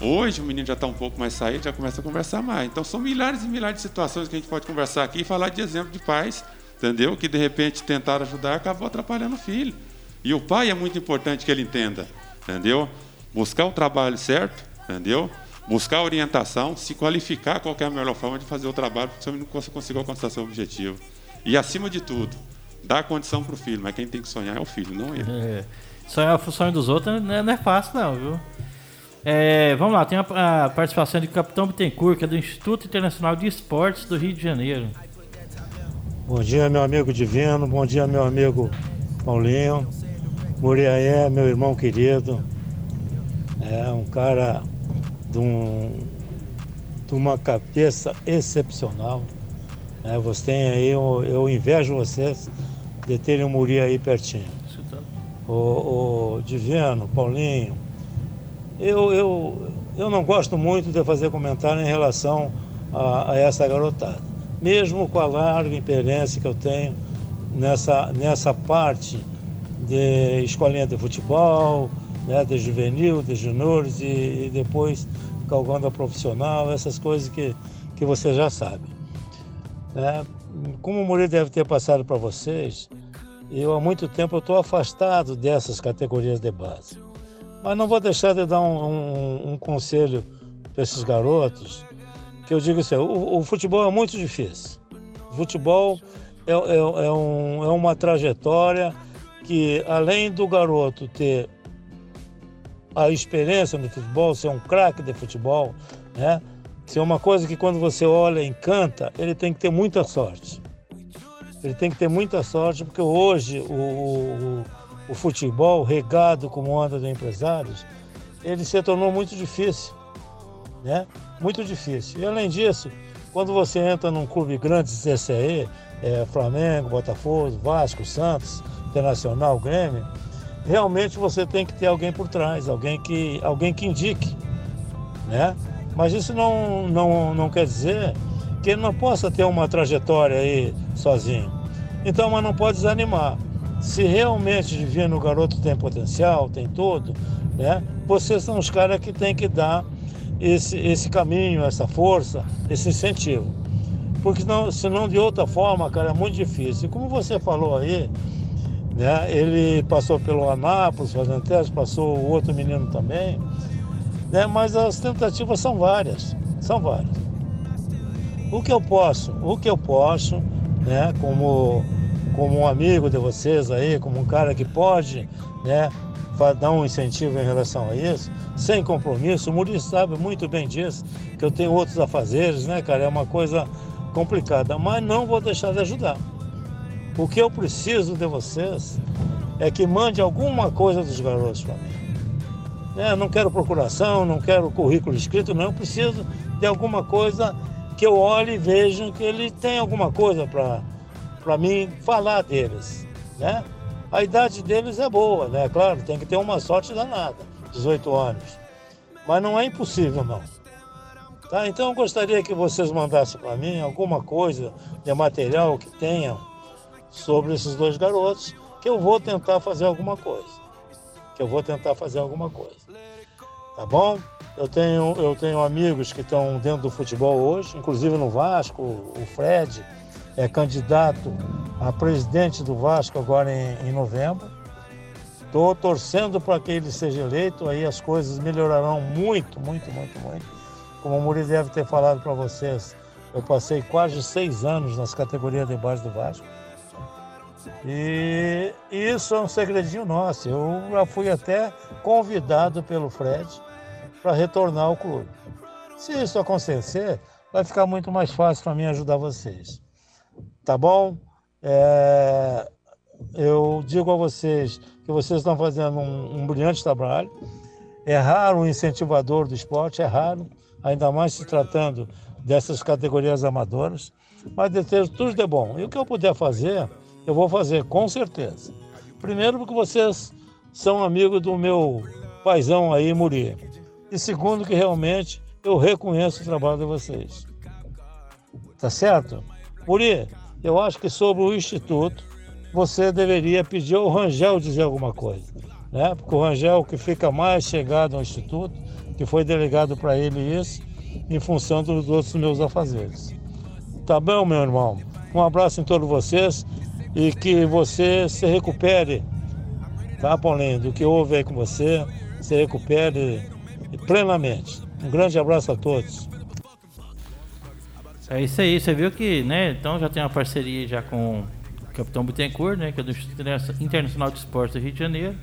D: Hoje o menino já está um pouco mais saído, já começa a conversar mais. Então são milhares e milhares de situações que a gente pode conversar aqui e falar de exemplo de pais, entendeu? Que de repente tentaram ajudar acabou atrapalhando o filho. E o pai é muito importante que ele entenda, entendeu? Buscar o trabalho certo, entendeu? Buscar orientação, se qualificar qual é a melhor forma de fazer o trabalho para que o seu menino cons- consiga alcançar seu objetivo. E acima de tudo, dar condição para o filho, mas quem tem que sonhar é o filho, não ele.
A: É. Sonhar o sonho dos outros não é, não é fácil, não, viu? É, vamos lá, tem a, a participação de Capitão Bittencourt, que é do Instituto Internacional de Esportes do Rio de Janeiro.
E: Bom dia, meu amigo Divino. Bom dia, meu amigo Paulinho. Muriaé, meu irmão querido. É um cara de, um, de uma cabeça excepcional. É, você tem aí, eu, eu invejo vocês de terem o Muri aí pertinho. O, o Divino, Paulinho, eu, eu, eu não gosto muito de fazer comentário em relação a, a essa garotada. Mesmo com a larga experiência que eu tenho nessa, nessa parte de escolinha de futebol, né, de juvenil, de juniores e, e depois calgando a profissional, essas coisas que, que você já sabe. Né? Como o Murilo deve ter passado para vocês, eu há muito tempo estou afastado dessas categorias de base. Mas não vou deixar de dar um, um- um conselho para esses garotos, que eu digo assim, o, o futebol é muito difícil. O futebol é, é- é um- é uma trajetória que, além do garoto ter a experiência no futebol, ser um craque de futebol, né? Ser uma coisa que quando você olha encanta, ele tem que ter muita sorte. Ele tem que ter muita sorte, porque hoje o, o, o futebol, regado como anda de empresários, ele se tornou muito difícil, né? Muito difícil. E além disso, quando você entra num clube grande desse aí, é, Flamengo, Botafogo, Vasco, Santos, Internacional, Grêmio, realmente você tem que ter alguém por trás, alguém que, alguém que indique, né? Mas isso não, não, não quer dizer que ele não possa ter uma trajetória aí sozinho. Então, mas não pode desanimar. Se realmente Divino garoto tem potencial, tem tudo, né? Vocês são os caras que têm que dar esse, esse caminho, essa força, esse incentivo. Porque senão, senão de outra forma, cara, é muito difícil. E como você falou aí, né? Ele passou pelo Anápolis fazendo teste, passou o outro menino também, né? Mas as tentativas são várias, são várias. O que eu posso, o que eu posso, né? Como como um amigo de vocês aí, como um cara que pode, né? Dar um incentivo em relação a isso, sem compromisso. O Maurício sabe muito bem disso, que eu tenho outros afazeres, né, cara? É uma coisa complicada, mas não vou deixar de ajudar. O que eu preciso de vocês é que mande alguma coisa dos garotos para mim. Né? Não quero procuração, não quero currículo escrito, não. Eu preciso de alguma coisa que eu olhe e veja que ele tem alguma coisa para mim falar deles. Né? A idade deles é boa, né? Claro, tem que ter uma sorte danada, 18 anos. Mas não é impossível, não. Tá? Então eu gostaria que vocês mandassem para mim alguma coisa de material que tenha sobre esses dois garotos, que eu vou tentar fazer alguma coisa. Que eu vou tentar fazer alguma coisa. Tá bom? Eu tenho, eu tenho amigos que estão dentro do futebol hoje, inclusive no Vasco, o Fred é candidato a presidente do Vasco agora em, em novembro. Estou torcendo para que ele seja eleito, aí as coisas melhorarão muito, muito, muito, muito. Como o Muri deve ter falado para vocês, eu passei quase seis anos nas categorias de base do Vasco. E isso é um segredinho nosso. Eu já fui até convidado pelo Fred para retornar ao clube. Se isso acontecer, vai ficar muito mais fácil para mim ajudar vocês. Tá bom? É... Eu digo a vocês que vocês estão fazendo um, um brilhante trabalho. É raro o incentivador do esporte, é raro, ainda mais se tratando dessas categorias amadoras. Mas desejo tudo de bom. E o que eu puder fazer, eu vou fazer, com certeza. Primeiro, porque vocês são amigos do meu paizão aí, Muri. E segundo, que realmente eu reconheço o trabalho de vocês. Tá certo? Muri, eu acho que sobre o Instituto, você deveria pedir ao Rangel dizer alguma coisa. Né? Porque o Rangel que fica mais chegado ao Instituto, que foi delegado para ele isso, em função dos outros meus afazeres. Tá bom, meu irmão? Um abraço em todos vocês e que você se recupere, tá, Paulinho, do que houve aí com você, se recupere plenamente. Um grande abraço a todos.
A: É isso aí, você viu que, né, então já tem uma parceria já com o Capitão Bittencourt, né, que é do Instituto Internacional de Esportes do Rio de Janeiro.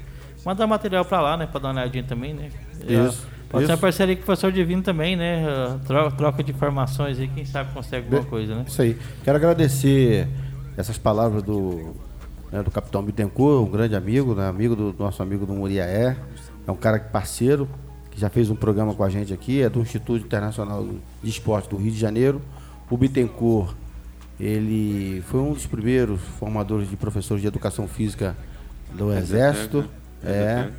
A: Mandar material para lá, né, para dar uma olhadinha também, né.
B: Isso.
A: Pode
B: isso.
A: ser uma parceria com o professor Divino também, né? Troca, troca de informações aí, quem sabe consegue alguma coisa, né?
B: Isso aí. Quero agradecer essas palavras do, né, do Capitão Bittencourt, um grande amigo, né, amigo do nosso amigo do Muriaé. É um cara parceiro, que já fez um programa com a gente aqui, é do Instituto Internacional de Esporte do Rio de Janeiro. O Bittencourt, ele foi um dos primeiros formadores de professores de educação física do Exército. É.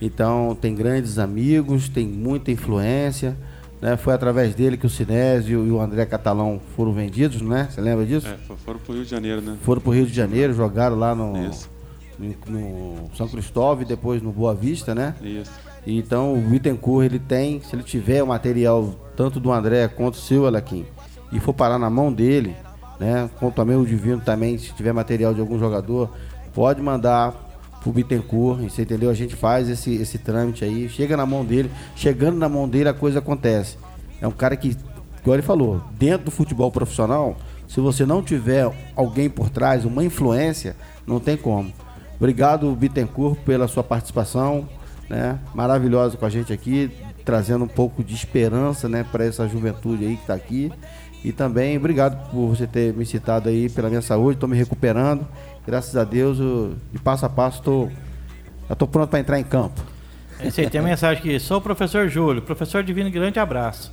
B: Então tem grandes amigos, tem muita influência. Né? Foi através dele que o Sinésio e o André Catalão foram vendidos, né? Você lembra disso?
D: É, foram para o Rio de Janeiro, né?
B: Foram para o Rio de Janeiro, jogaram lá no, no, no, São Cristóvão e depois no Boa Vista, né?
D: Isso.
B: Então o Bittencourt, ele tem, se ele tiver o material tanto do André quanto o seu, Alequim, e for parar na mão dele, né? Como também o Divino também, se tiver material de algum jogador, pode mandar pro Bittencourt, você entendeu? A gente faz esse, esse trâmite aí, chega na mão dele, chegando na mão dele a coisa acontece. É um cara que, igual ele falou, dentro do futebol profissional, se você não tiver alguém por trás, uma influência, não tem como. Obrigado, Bittencourt, pela sua participação, né? Maravilhosa com a gente aqui, trazendo um pouco de esperança, né, para essa juventude aí que está aqui. E também obrigado por você ter me citado aí pela minha saúde, estou me recuperando. Graças a Deus, eu, de passo a passo, tô, já estou pronto para entrar em campo.
A: Esse aí tem a mensagem aqui. Sou o professor Júlio. Professor Divino, grande abraço.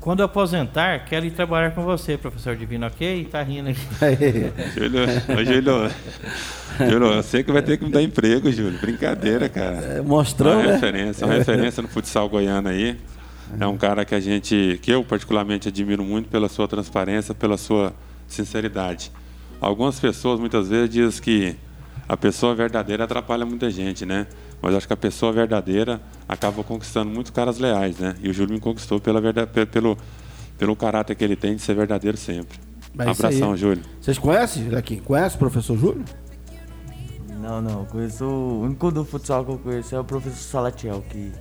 A: Quando eu aposentar, quero ir trabalhar com você, professor Divino, ok? Tá rindo aqui.
D: Júlio, ô, Júlio, Júlio, eu sei que vai ter que me dar emprego, Júlio. Brincadeira, cara.
B: É, mostrando,
D: uma
B: né?
D: referência, uma referência no futsal goiano aí. É um cara que a gente, que eu particularmente admiro muito pela sua transparência, pela sua sinceridade. Algumas pessoas muitas vezes dizem que a pessoa verdadeira atrapalha muita gente, né? Mas acho que a pessoa verdadeira acaba conquistando muitos caras leais, né? E o Júlio me conquistou pela verdade, pelo, pelo caráter que ele tem de ser verdadeiro sempre.
B: Mas isso
D: Abração. Júlio.
B: Vocês conhecem aqui? Conhece o professor Júlio?
C: Não, não, conheço. O único do futsal que eu conheço é o professor Salatiel, que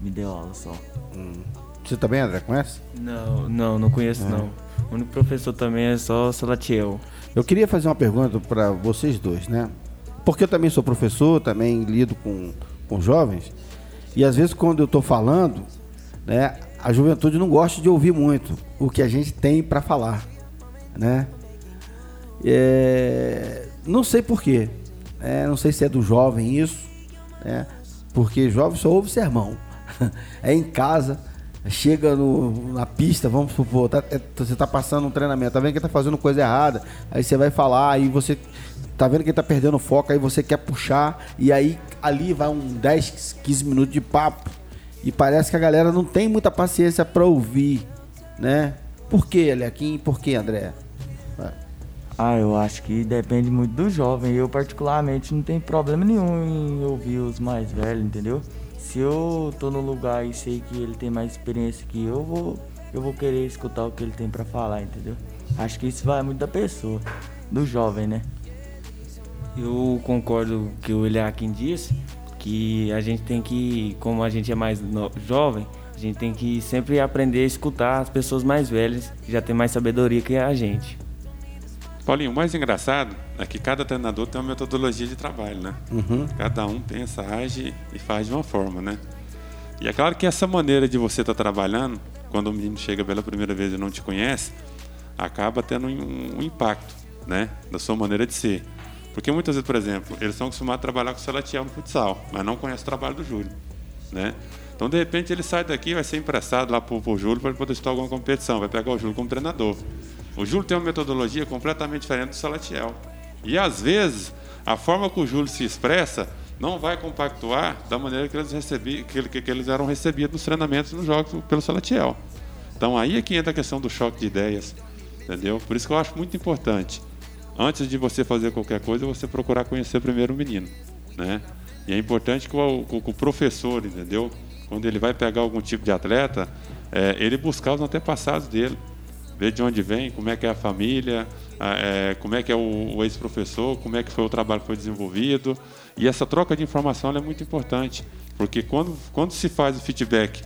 C: me deu aula só.
B: Você também, André, conhece?
C: Não, não, não conheço não. O único professor também é só o Salatiel.
B: Eu queria fazer uma pergunta para vocês dois, né? Porque eu também sou professor, também lido com, com jovens, e às vezes quando eu estou falando, né, a juventude não gosta de ouvir muito o que a gente tem para falar, né? É, não sei porquê, é, não sei se é do jovem isso, né? Porque jovem só ouve sermão. [laughs] é em casa, chega no, na pista, vamos supor, tá, é, você tá passando um treinamento, tá vendo que tá fazendo coisa errada, aí você vai falar, aí você tá vendo que ele tá perdendo foco, aí você quer puxar, e aí ali vai um 10, 15 minutos de papo. E parece que a galera não tem muita paciência para ouvir, né? Por que, Alequim? Por que, André?
C: Ah, eu acho que depende muito do jovem. Eu, particularmente, não tenho problema nenhum em ouvir os mais velhos, entendeu? Se eu tô no lugar e sei que ele tem mais experiência que eu, vou, eu vou querer escutar o que ele tem para falar, entendeu? Acho que isso vai muito da pessoa, do jovem, né?
F: Eu concordo que o Eliakim disse que a gente tem que, como a gente é mais no, jovem, a gente tem que sempre aprender a escutar as pessoas mais velhas que já têm mais sabedoria que a gente.
D: Paulinho, o mais engraçado é que cada treinador tem uma metodologia de trabalho, né? Uhum. Cada um pensa, age e faz de uma forma, né? E é claro que essa maneira de você estar tá trabalhando, quando o menino chega pela primeira vez e não te conhece, acaba tendo um, um impacto, né? Da sua maneira de ser. Porque muitas vezes, por exemplo, eles estão acostumados a trabalhar com o Salatiel no futsal, mas não conhecem o trabalho do Júlio, né? Então, de repente, ele sai daqui vai ser emprestado lá para o Júlio para poder disputar alguma competição, vai pegar o Júlio como treinador. O Júlio tem uma metodologia completamente diferente do Salatiel. E, às vezes, a forma que o Júlio se expressa não vai compactuar da maneira que eles, recebi, que, que eles eram recebidos nos treinamentos nos jogos pelo Salatiel. Então, aí é que entra a questão do choque de ideias, entendeu? Por isso que eu acho muito importante antes de você fazer qualquer coisa, você procurar conhecer primeiro o menino, né? E é importante que o, o, professor, entendeu? Quando ele vai pegar algum tipo de atleta, é, ele buscar os antepassados dele, ver de onde vem, como é que é a família, é, como é que é o, o ex-professor, como é que foi o trabalho que foi desenvolvido. E essa troca de informação é muito importante, porque quando, quando se faz o feedback,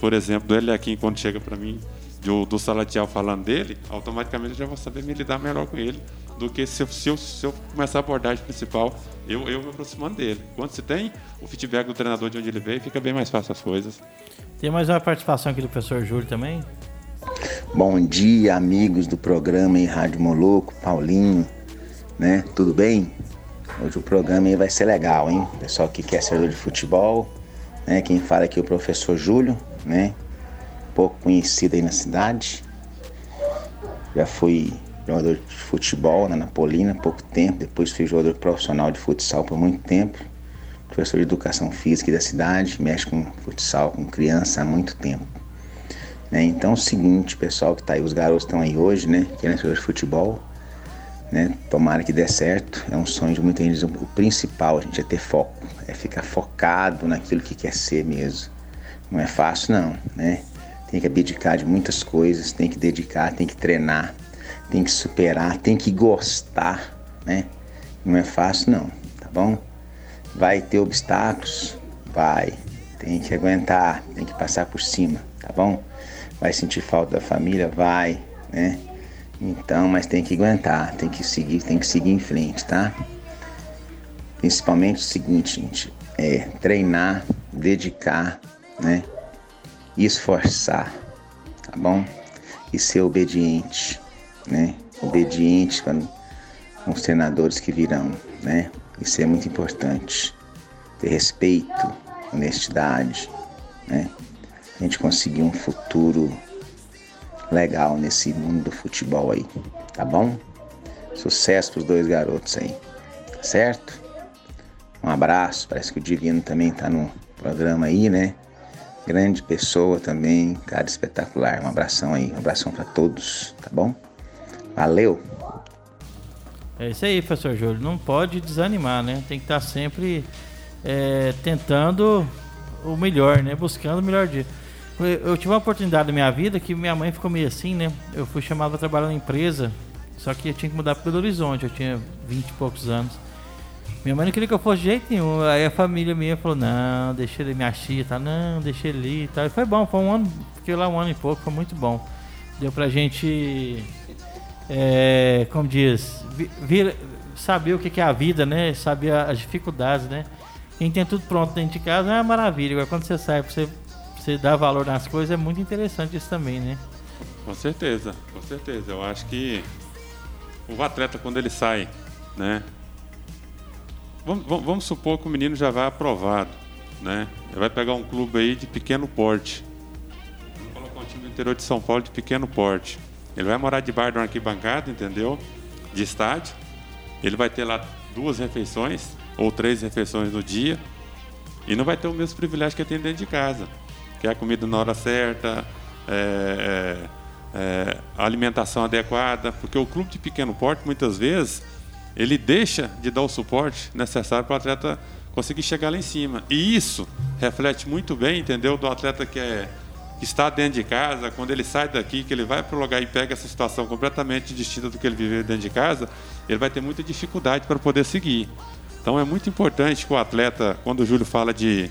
D: por exemplo, do Eliakim, quando chega para mim, do, do Salatiel falando dele, automaticamente eu já vou saber me lidar melhor com ele do que se eu, se eu, se eu começar a abordagem principal, eu, eu me aproximando dele. Quando você tem o feedback do treinador de onde ele veio, fica bem mais fácil as coisas.
A: Tem mais uma participação aqui do professor Júlio também?
G: Bom dia, amigos do programa em Rádio Moloco, Paulinho, né? Tudo bem? Hoje o programa aí vai ser legal, hein? Pessoal que quer ser de futebol, né? Quem fala aqui é o professor Júlio, né? Pouco conhecido aí na cidade. Já fui jogador de futebol na Napolina pouco tempo, depois fui jogador profissional de futsal por muito tempo, professor de educação física da cidade, mexe com futsal, com criança há muito tempo. Né? Então é o seguinte, pessoal que tá aí, os garotos estão aí hoje, né? Querem ser de futebol, né? Tomara que dê certo. É um sonho de muita gente. O principal, a gente é ter foco, é ficar focado naquilo que quer ser mesmo. Não é fácil não, né? Tem que abdicar de muitas coisas, tem que dedicar, tem que treinar tem que superar, tem que gostar, né? Não é fácil não, tá bom? Vai ter obstáculos? Vai. Tem que aguentar, tem que passar por cima, tá bom? Vai sentir falta da família? Vai, né? Então, mas tem que aguentar, tem que seguir, tem que seguir em frente, tá? Principalmente o seguinte, gente, é treinar, dedicar, né? E esforçar, tá bom? E ser obediente né? Obedientes com, com os treinadores que virão, né? Isso é muito importante. Ter respeito, honestidade, né? A gente conseguir um futuro legal nesse mundo do futebol aí, tá bom? Sucesso pros dois garotos aí, tá certo? Um abraço, parece que o Divino também tá no programa aí, né? Grande pessoa também, cara espetacular. Um abração aí, um abração para todos, tá bom? Valeu!
A: É isso aí, professor Júlio. Não pode desanimar, né? Tem que estar sempre é, tentando o melhor, né? Buscando o melhor dia. Eu tive uma oportunidade na minha vida que minha mãe ficou meio assim, né? Eu fui chamado para trabalhar na empresa, só que eu tinha que mudar para Belo Horizonte, eu tinha 20 e poucos anos. Minha mãe não queria que eu fosse de jeito nenhum. Aí a família minha falou: não, deixa ele, minha tia, tá? Não, deixa ele ir tá? e foi bom, foi um ano, fiquei lá um ano e pouco, foi muito bom. Deu pra gente é, como diz, vir, saber o que é a vida, né? Saber as dificuldades, né? Quem tem tudo pronto dentro de casa é uma maravilha. Agora quando você sai você, você dar valor nas coisas, é muito interessante isso também, né?
D: Com certeza, com certeza. Eu acho que o atleta quando ele sai, né? Vamos, vamos supor que o menino já vai aprovado, né? Ele vai pegar um clube aí de pequeno porte. Vamos colocar um time do interior de São Paulo de pequeno porte. Ele vai morar debaixo de uma arquibancada, entendeu? De estádio. Ele vai ter lá duas refeições ou três refeições no dia e não vai ter o mesmo privilégio que ele tem dentro de casa, que é a comida na hora certa, é, é, é, a alimentação adequada, porque o clube de pequeno porte muitas vezes ele deixa de dar o suporte necessário para o atleta conseguir chegar lá em cima. E isso reflete muito bem, entendeu, do atleta que é que está dentro de casa, quando ele sai daqui, que ele vai para o lugar e pega essa situação completamente distinta do que ele viveu dentro de casa, ele vai ter muita dificuldade para poder seguir. Então é muito importante que o atleta, quando o Júlio fala de,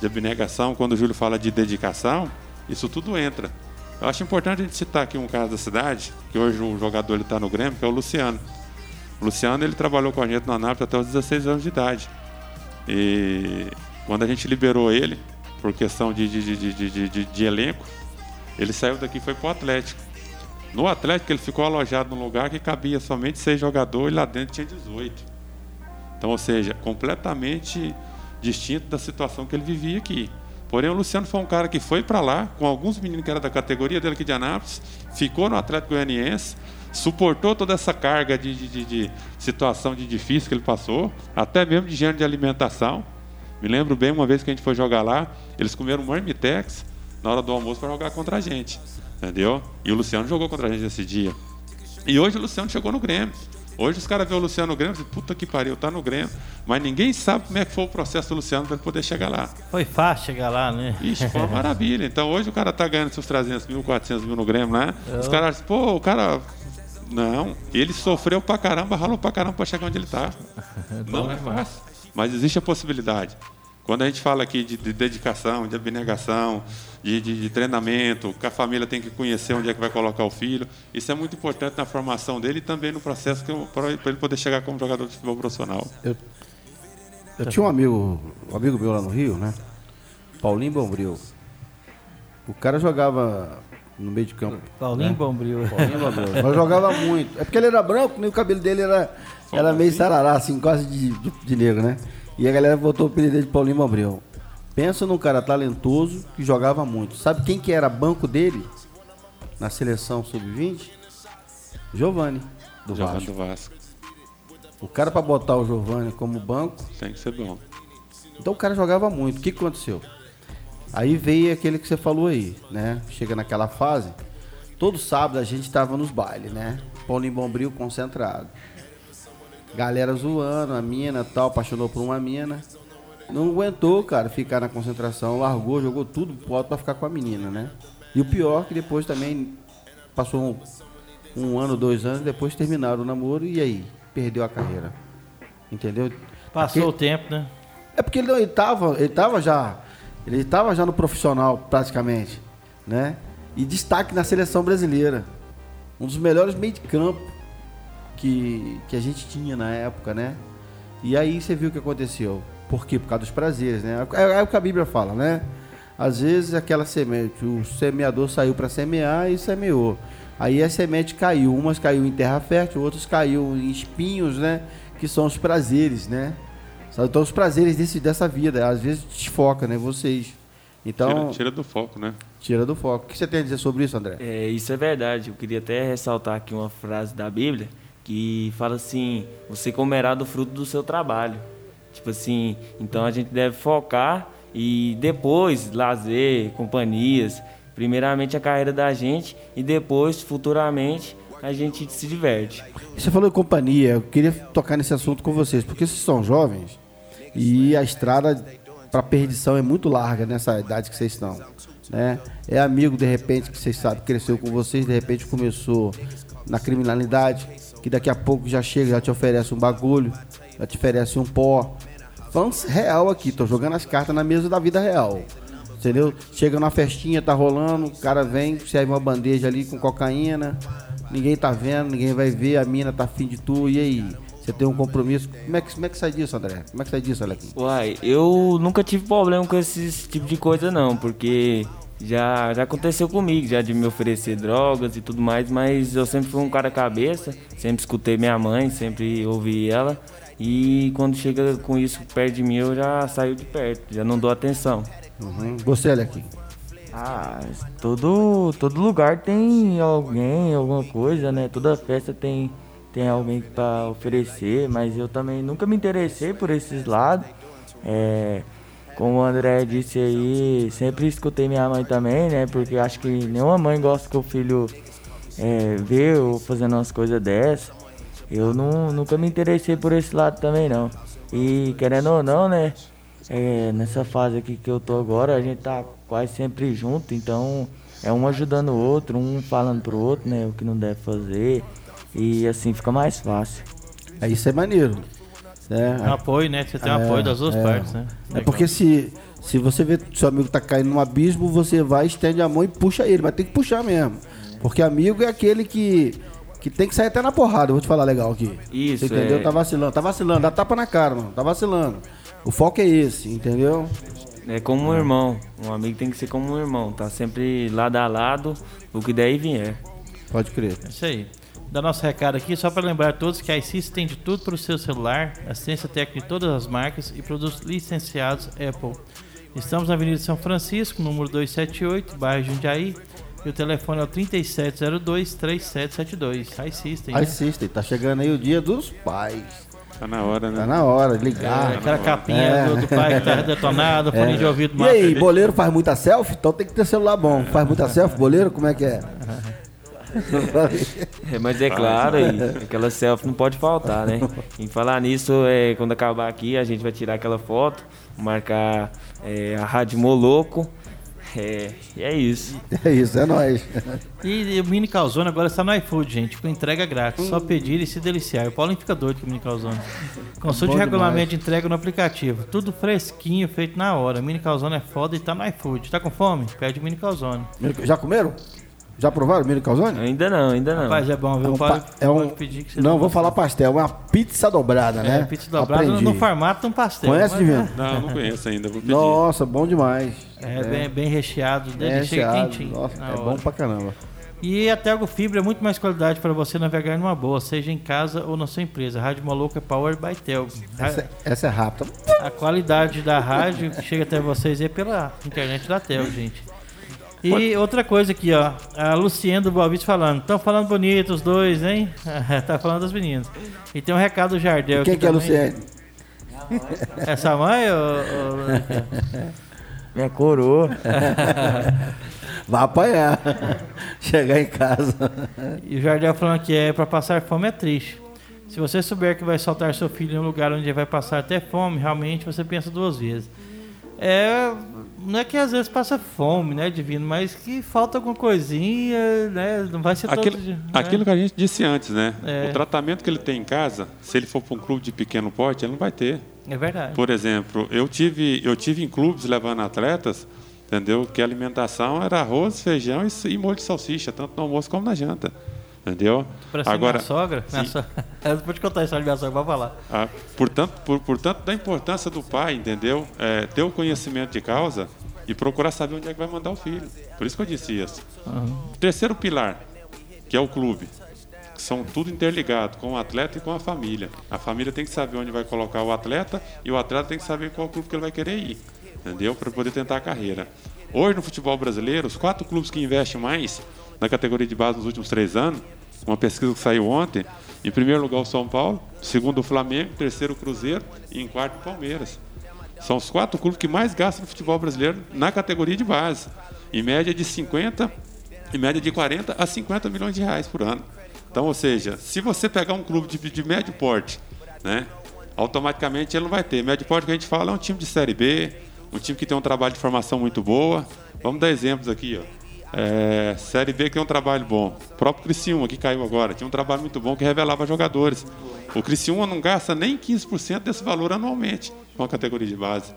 D: de abnegação, quando o Júlio fala de dedicação, isso tudo entra. Eu acho importante a gente citar aqui um caso da cidade, que hoje o jogador está no Grêmio, que é o Luciano. O Luciano ele trabalhou com a gente no Anápolis até os 16 anos de idade. E quando a gente liberou ele, por questão de, de, de, de, de elenco, ele saiu daqui e foi para o Atlético. No Atlético ele ficou alojado num lugar que cabia somente seis jogadores e lá dentro tinha 18. Então, ou seja, completamente distinto da situação que ele vivia aqui. Porém, o Luciano foi um cara que foi para lá, com alguns meninos que eram da categoria dele aqui de Anápolis, ficou no Atlético Goianiense, suportou toda essa carga de, de, de, situação de difícil que ele passou, até mesmo de gênero de alimentação. Me lembro bem uma vez que a gente foi jogar lá, eles comeram marmitex na hora do almoço para jogar contra a gente, entendeu? E o Luciano jogou contra a gente esse dia. E hoje o Luciano chegou no Grêmio. Hoje os caras vêem o Luciano no Grêmio e dizem, puta que pariu, tá no Grêmio. Mas ninguém sabe como é que foi o processo do Luciano para ele poder chegar lá.
A: Foi fácil chegar lá, né?
D: Ixi, foi uma [laughs] maravilha. Então hoje o cara tá ganhando seus 300 mil, 400 mil no Grêmio, né? Os caras pô, o cara. Não, ele sofreu pra caramba, ralou pra caramba pra chegar onde ele tá. [laughs] Não é fácil. Mas existe a possibilidade. Quando a gente fala aqui de, de dedicação, de abnegação, de, de, de, treinamento, que a família tem que conhecer onde é que vai colocar o filho, isso é muito importante na formação dele e também no processo para ele poder chegar como jogador de futebol profissional.
B: Eu, eu tinha um amigo, um amigo meu lá no Rio, né? Paulinho Bombril. O cara jogava no meio de campo.
A: Paulinho né? Bombril. Paulinho
B: Bombril. [laughs] Mas jogava muito. É porque ele era branco, né? o cabelo dele era, era meio sarará, assim, quase de, de, de negro, né? E a galera botou o apelido de Paulinho Abreu. Pensa num cara talentoso que jogava muito. Sabe quem que era banco dele na seleção sub-20? Giovanni, do Giovanni Vasco. do Vasco. O cara para botar o Giovanni como banco.
D: Tem que ser bom.
B: Então o cara jogava muito. O que aconteceu? Aí veio aquele que você falou aí, né? Chega naquela fase. Todo sábado a gente estava nos bailes, né? Paulinho Bombril concentrado. Galera zoando, a mina tal, apaixonou por uma mina. Não aguentou, cara, ficar na concentração, largou, jogou tudo pro alto pra ficar com a menina, né? E o pior é que depois também passou um, um ano, dois anos, depois terminaram o namoro e aí? Perdeu a carreira. Entendeu?
A: Passou porque, o tempo, né?
B: É porque ele, ele, tava, ele tava já. Ele tava já no profissional, praticamente. Né? E destaque na seleção brasileira. Um dos melhores meio de campo que, que a gente tinha na época, né? E aí você viu o que aconteceu. Por quê? Por causa dos prazeres, né? É, é o que a Bíblia fala, né? Às vezes aquela semente, o semeador saiu para semear e semeou. Aí a semente caiu, umas caiu em terra fértil, outras caiu em espinhos, né? Que são os prazeres, né? Então os prazeres desse, dessa vida, às vezes desfoca, né? Vocês. Então,
D: tira, tira, do foco, né?
B: Tira do foco. O que você tem a dizer sobre isso, André?
F: É, isso é verdade. Eu queria até ressaltar aqui uma frase da Bíblia que fala assim: você comerá do fruto do seu trabalho. Tipo assim, então a gente deve focar e depois lazer, companhias, primeiramente a carreira da gente e depois, futuramente, a gente se diverte.
B: Você falou de companhia, eu queria tocar nesse assunto com vocês, porque vocês são jovens e a estrada para perdição é muito larga nessa idade que vocês estão. Né? É amigo, de repente, que vocês sabem, cresceu com vocês, de repente começou na criminalidade, que daqui a pouco já chega, já te oferece um bagulho, já te oferece um pó. Falando real aqui, tô jogando as cartas na mesa da vida real. Entendeu? Chega numa festinha, tá rolando, o cara vem, serve uma bandeja ali com cocaína, ninguém tá vendo, ninguém vai ver, a mina tá afim de tu, e aí? Você tem um compromisso. Como é que, como é que sai disso, André? Como é que sai disso, Alex?
F: Uai, eu nunca tive problema com esse tipo de coisa, não, porque já, já aconteceu comigo, já de me oferecer drogas e tudo mais, mas eu sempre fui um cara cabeça, sempre escutei minha mãe, sempre ouvi ela. E quando chega com isso perto de mim, eu já saio de perto, já não dou atenção.
B: Uhum. Você, aqui.
C: Ah, todo, todo lugar tem alguém, alguma coisa, né? Toda festa tem, tem alguém para oferecer, mas eu também nunca me interessei por esses lados. É, como o André disse aí, sempre escutei minha mãe também, né? Porque acho que nenhuma mãe gosta que o filho é, vê ou fazendo umas coisas dessas. Eu não, nunca me interessei por esse lado também não. E querendo ou não, né? É, nessa fase aqui que eu tô agora, a gente tá quase sempre junto, então é um ajudando o outro, um falando pro outro, né, o que não deve fazer. E assim fica mais fácil.
B: É isso é maneiro.
A: É, apoio, né? Você tem é, apoio das duas é, partes, né?
B: É porque se, se você vê que seu amigo tá caindo num abismo, você vai, estende a mão e puxa ele, mas tem que puxar mesmo. Porque amigo é aquele que que tem que sair até na porrada, vou te falar legal aqui.
F: Isso,
B: Você entendeu?
F: É...
B: Tá vacilando, tá vacilando, dá tapa na cara, mano, tá vacilando. O foco é esse, entendeu?
F: É como um irmão. Um amigo tem que ser como um irmão. Tá sempre lado a lado, o que daí vier.
B: Pode crer.
A: É isso aí. Dá nosso recado aqui, só para lembrar a todos que a iSys tem de tudo para o seu celular, assistência técnica de todas as marcas e produtos licenciados Apple. Estamos na Avenida São Francisco, número 278, bairro Jundiaí. E o telefone é o 3702-3772. iSystem.
B: Né? iSystem, tá chegando aí o dia dos pais.
D: Tá na hora, né?
B: Tá na hora, ligar.
A: É, aquela capinha é. do, do, pai que tá [laughs] detonado, fone é. de ouvido
B: E aí, boleiro faz muita selfie? Então tem que ter celular bom. Faz muita selfie, boleiro? Como é que é? [laughs] [laughs]
F: é mas é claro, aí, aquela selfie não pode faltar, né? [laughs] Em falar nisso, é, quando acabar aqui, a gente vai tirar aquela foto, marcar é, a Rádio Moloco é, e é isso.
B: É isso, é nóis.
A: E, e o Mini Calzone agora está no iFood, gente, com entrega grátis. Só pedir e se deliciar. O Paulo fica doido com o Mini Calzone. Consulte o regulamento demais. de entrega no aplicativo. Tudo fresquinho, feito na hora. Mini Calzone é foda e tá no iFood. Tá com fome? Pede o Mini Calzone.
B: Já comeram? Já provaram o milho calzone?
F: Ainda não, ainda não.
A: Rapaz, é bom, viu? É um,
B: pode, é um, pedir que você Não, vou falar pastel, é uma pizza dobrada, né?
A: É, pizza dobrada no, no formato de um pastel.
B: Conhece, mas... Divino?
D: Não, não conheço ainda, vou pedir.
B: Nossa, bom demais.
A: É, é. Bem, bem recheado, bem né? chega recheado. quentinho.
B: Nossa, é bom pra caramba.
A: E a Tergo Fibra é muito mais qualidade para você navegar numa boa, seja em casa ou na sua empresa. Rádio Maluca é Power by Telgo.
B: Essa, essa, é rápida.
A: A qualidade da rádio chega até vocês é pela internet da Telgo, gente. E outra coisa aqui, ó. A Luciana do Boa Vista falando. Estão falando bonito os dois, hein? [laughs] tá falando das meninas. E tem um recado do Jardel.
B: Quem que é a Luciane?
A: Essa mãe ou... [laughs]
C: Minha coroa. [laughs]
B: Vai apanhar. Chegar em casa.
A: E o Jardel falando que é para passar fome é triste. Se você souber que vai soltar seu filho em um lugar onde vai passar até fome, realmente você pensa duas vezes. É, não é que às vezes passa fome, né, Divino, mas que falta alguma coisinha, né? Não vai ser
D: aquilo,
A: todo dia, né?
D: Aquilo que a gente disse antes, né? É. O tratamento que ele tem em casa, se ele for para um clube de pequeno porte, ele não vai ter.
A: É verdade.
D: Por exemplo, eu tive, eu tive em clubes levando atletas, entendeu? Que a alimentação era arroz, feijão e, e molho de salsicha, tanto no almoço como na janta. Entendeu?
A: Agora, minha sogra? Minha so... [laughs] Pode contar a história de minha sogra, pode falar.
D: Ah, portanto, por, portanto, da importância do pai, entendeu? É, ter o conhecimento de causa e procurar saber onde é que vai mandar o filho. Por isso que eu disse isso. Uhum. Terceiro pilar, que é o clube, que são tudo interligado com o atleta e com a família. A família tem que saber onde vai colocar o atleta e o atleta tem que saber qual clube que ele vai querer ir, entendeu? Para poder tentar a carreira. Hoje no futebol brasileiro, os quatro clubes que investem mais na categoria de base nos últimos três anos uma pesquisa que saiu ontem. Em primeiro lugar o São Paulo, segundo o Flamengo, terceiro o Cruzeiro e em quarto o Palmeiras. São os quatro clubes que mais gastam no futebol brasileiro na categoria de base. Em média de 50, em média de 40 a 50 milhões de reais por ano. Então, ou seja, se você pegar um clube de, de médio porte, né, automaticamente ele não vai ter. Médio porte que a gente fala é um time de Série B, um time que tem um trabalho de formação muito boa. Vamos dar exemplos aqui, ó. É, série B que tem um trabalho bom. O próprio Criciúma, que caiu agora, tinha um trabalho muito bom que revelava jogadores. O Criciúma não gasta nem 15% desse valor anualmente com a categoria de base.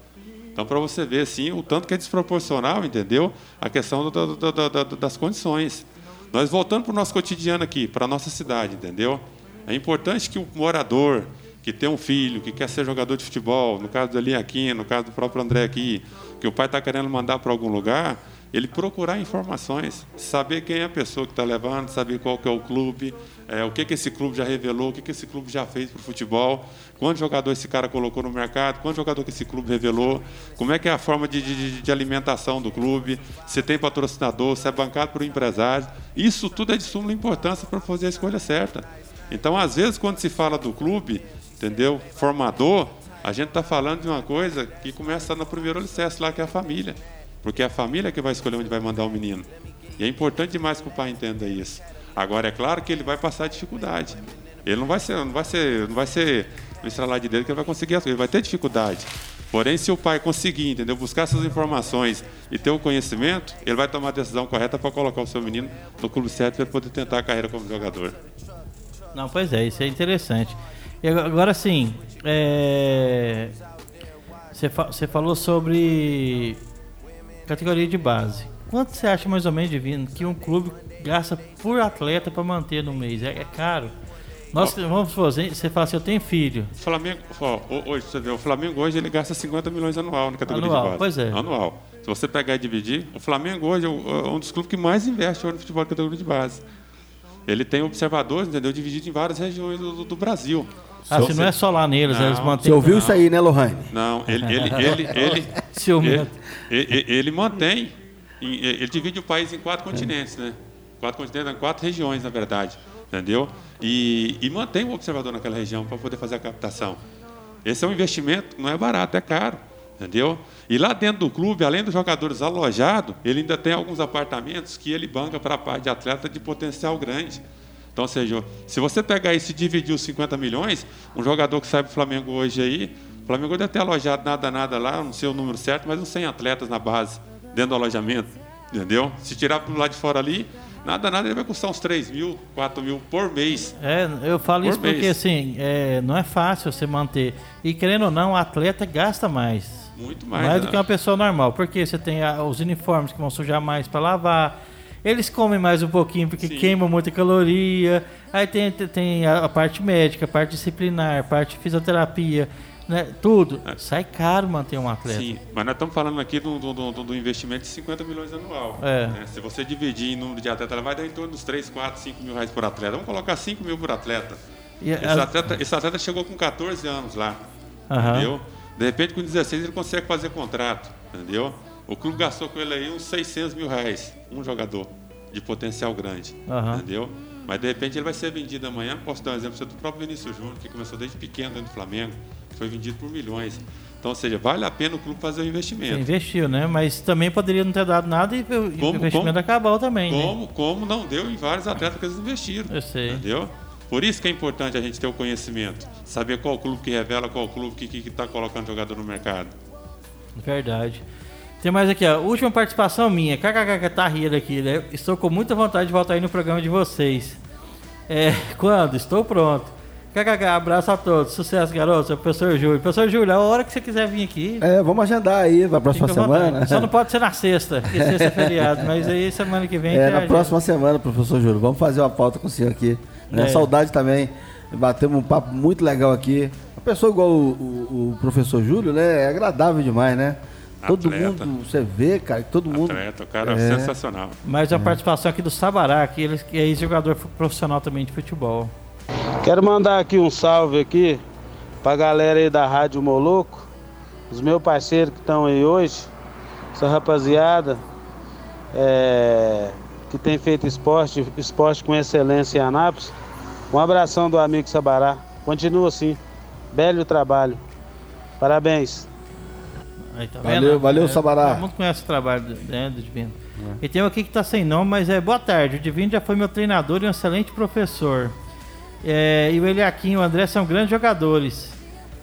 D: Então, para você ver, assim, o tanto que é desproporcional, entendeu? A questão do, do, do, das condições. Nós voltando para o nosso cotidiano aqui, para a nossa cidade, entendeu? É importante que o morador que tem um filho, que quer ser jogador de futebol, no caso do aqui, no caso do próprio André aqui, que o pai está querendo mandar para algum lugar, ele procurar informações, saber quem é a pessoa que está levando, saber qual que é o clube, é, o que, que esse clube já revelou, o que, que esse clube já fez para o futebol, quantos jogadores esse cara colocou no mercado, quantos jogadores que esse clube revelou, como é que é a forma de, de, de alimentação do clube, se tem patrocinador, se é bancado por um empresário. Isso tudo é de suma importância para fazer a escolha certa. Então, às vezes, quando se fala do clube, entendeu, formador, a gente está falando de uma coisa que começa no primeiro alicerce lá, que é a família. Porque é a família que vai escolher onde vai mandar o menino. E é importante demais que o pai entenda isso. Agora é claro que ele vai passar dificuldade. Ele não vai ser, não vai ser, não vai ser no estralar de dedo que ele vai conseguir as coisas, ele vai ter dificuldade. Porém, se o pai conseguir, entendeu, buscar essas informações e ter o conhecimento, ele vai tomar a decisão correta para colocar o seu menino no clube certo para poder tentar a carreira como jogador.
A: Não, pois é, isso é interessante. E agora sim, é... você, fa você falou sobre categoria de base. Quanto você acha mais ou menos, Divino, que um clube gasta por atleta para manter no mês? É, é caro. Nós vamos fazer, você fala assim, eu tenho filho.
D: O Flamengo, ó, hoje você vê, o Flamengo hoje ele gasta 50 milhões anual na categoria
A: anual,
D: de base.
A: Pois é.
D: Anual. Se você pegar e dividir, o Flamengo hoje é, é um dos clubes que mais investe hoje no futebol de categoria de base. Ele tem observadores, entendeu? Dividido em várias regiões do, do Brasil.
A: Ah, se não é só lá neles,
D: Não.
A: eles mantêm.
B: Você ouviu
A: não.
B: isso aí, né, Lohane?
D: Não, ele, ele, [laughs] ele, ele, ele, ele- ele mantém, ele divide o país em quatro continentes, né? Quatro continentes, quatro regiões, na verdade, entendeu? E, e mantém o observador naquela região para poder fazer a captação. Esse é um investimento, não é barato, é caro, entendeu? E lá dentro do clube, além dos jogadores alojados, ele ainda tem alguns apartamentos que ele banca para a parte de atleta de potencial grande. Então, ou seja, se você pegar isso e dividir os 50 milhões, um jogador que sai para o Flamengo hoje aí, o Flamengo deve ter alojado nada, nada lá, não sei o número certo, mas uns 100 atletas na base, dentro do alojamento, entendeu? Se tirar para lado de fora ali, nada, nada, ele vai custar uns 3 mil, 4 mil por mês.
A: É, eu falo
D: Por
A: isso porque
D: mês.
A: assim, é, não é fácil você manter. E querendo ou não, o atleta gasta mais.
D: Muito mais.
A: Mais,
D: né?
A: do que uma pessoa normal. Porque você tem a- os uniformes que vão sujar mais para lavar. Eles comem mais um pouquinho porque
D: Sim.
A: queimam muita caloria. Aí tem, tem a, a parte médica, a parte disciplinar, a parte fisioterapia, né? Tudo. Sai caro manter um atleta.
D: É. Sim, mas nós estamos falando aqui do, do, do- do investimento de 50 milhões anual.
A: É.
D: né? Se você dividir em número de atletas, ela vai dar em torno dos 3, 4, 5 mil reais por atleta. Vamos colocar 5 mil por atleta.
A: E
D: Esse, atleta. esse atleta chegou com 14 anos lá. Entendeu? De repente, com 16, ele consegue fazer contrato. Entendeu? O clube gastou com ele aí uns 600 mil reais, um jogador de potencial grande.
A: Aham.
D: Entendeu? Mas de repente ele vai ser vendido amanhã. Posso dar um exemplo do próprio Vinícius Júnior, que começou desde pequeno dentro do Flamengo, foi vendido por milhões. Então, ou seja, vale a pena o clube fazer o
A: Você
D: investimento.
A: investiu, né? Mas também poderia não ter dado nada e o
D: Como-
A: investimento
D: como-
A: acabou também, né?
D: Como, como não deu em vários atletas que eles investiram.
A: Eu sei.
D: Entendeu? Por isso que é importante a gente ter o conhecimento. Saber qual clube que revela, qual clube que está colocando jogador no mercado.
A: Verdade. Tem mais aqui, ó. Última participação minha. KKK tá rindo aqui, né? Estou com muita vontade de voltar aí no programa de vocês. É, [laughs] quando? Estou pronto. KKK, abraço a todos. Sucesso, garotos. É o professor Júlio. Professor Júlio, a hora que você quiser vir aqui.
B: É, vamos agendar aí próxima
A: fica à vontade.
B: semana.
A: Só não [laughs] pode ser na sexta, porque sexta é feriado. Mas aí semana que vem.
B: É, na próxima semana, professor Júlio. Vamos fazer uma pauta com o senhor aqui. Né?
A: É.
B: Saudade também. Batemos um papo muito legal aqui. Uma pessoa igual o, o- o professor Júlio, né? É agradável demais, né? Todo
D: Atleta.
B: mundo, você vê, cara, todo mundo.
D: Atleta, o cara é
B: É.
D: sensacional.
A: Mais uma participação aqui do Sabará, que ele que é ex-jogador profissional também de futebol.
H: Quero mandar aqui um salve aqui pra galera aí da Rádio Moloco, os meus parceiros que estão aí hoje, essa rapaziada é, que tem feito esporte, esporte com excelência em Anápolis. Um abração do amigo Sabará. Continua assim. Belo trabalho. Parabéns.
A: Aí, tá
B: Valeu,
A: vendo?
B: valeu, Sabará.
A: Todo mundo conhece o trabalho do, né, do Divino. E tem um aqui que tá sem nome, mas é boa tarde. O Divino já foi meu treinador e um excelente professor. É, e o Eliakim e o André são grandes jogadores.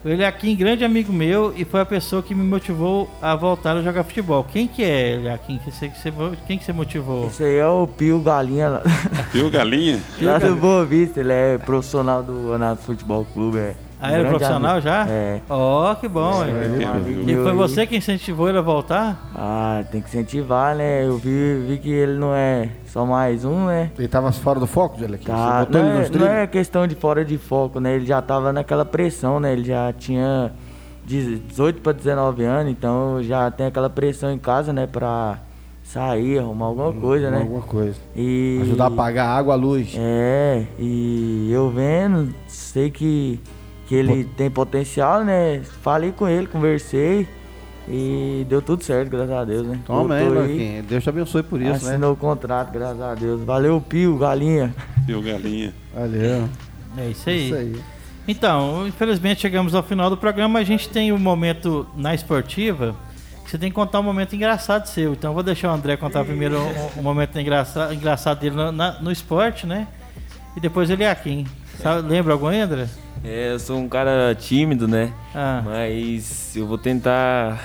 A: O Eliakim, grande amigo meu, e foi a pessoa que me motivou a voltar a jogar futebol. Quem que é, Eliakim? Que você, que você, quem que você motivou?
C: Esse aí é o Pio Galinha lá,
D: Viu, Galinha? [laughs]
C: lá do Boa Vista. Ele é profissional do Anato Futebol Clube. É
A: Ah, era
C: grande
A: profissional
C: amigo.
A: já?
C: É.
A: Ó, que bom.
C: É,
A: hein?
C: amigo
A: E foi você que incentivou ele a voltar?
C: Ah, tem que incentivar, né? Eu vi, vi que ele não é só mais um, né?
B: Ele tava fora do foco, Jelequim?
C: Tá, não,
B: ele
C: é, não é questão de fora de foco, né? Ele já tava naquela pressão, né? Ele já tinha 18 para 19 anos, então já tem aquela pressão em casa, né? Pra sair, arrumar alguma coisa, né?
B: Alguma coisa.
C: E
B: Ajudar a pagar a água, a luz.
C: É, e eu vendo, sei que, que ele tem potencial, né? Falei com ele, conversei e deu tudo certo, graças a Deus, né?
B: Toma aí,
C: Voltou
B: Marquinhos. Deus te abençoe por isso, né?
C: Assinou o contrato, graças a Deus. Valeu, Pio, galinha.
D: Viu, galinha?
B: Valeu.
A: É isso aí.
B: Isso aí.
A: Então, infelizmente chegamos ao final do programa. A gente tem um momento na esportiva que você tem que contar um momento engraçado seu. Então, eu vou deixar o André contar primeiro um momento engraçado, engraçado dele no, na- no esporte, né? E depois ele é aqui. Sabe, lembra algum, André?
F: É, eu sou um cara tímido, né?
A: Ah.
F: Mas eu vou tentar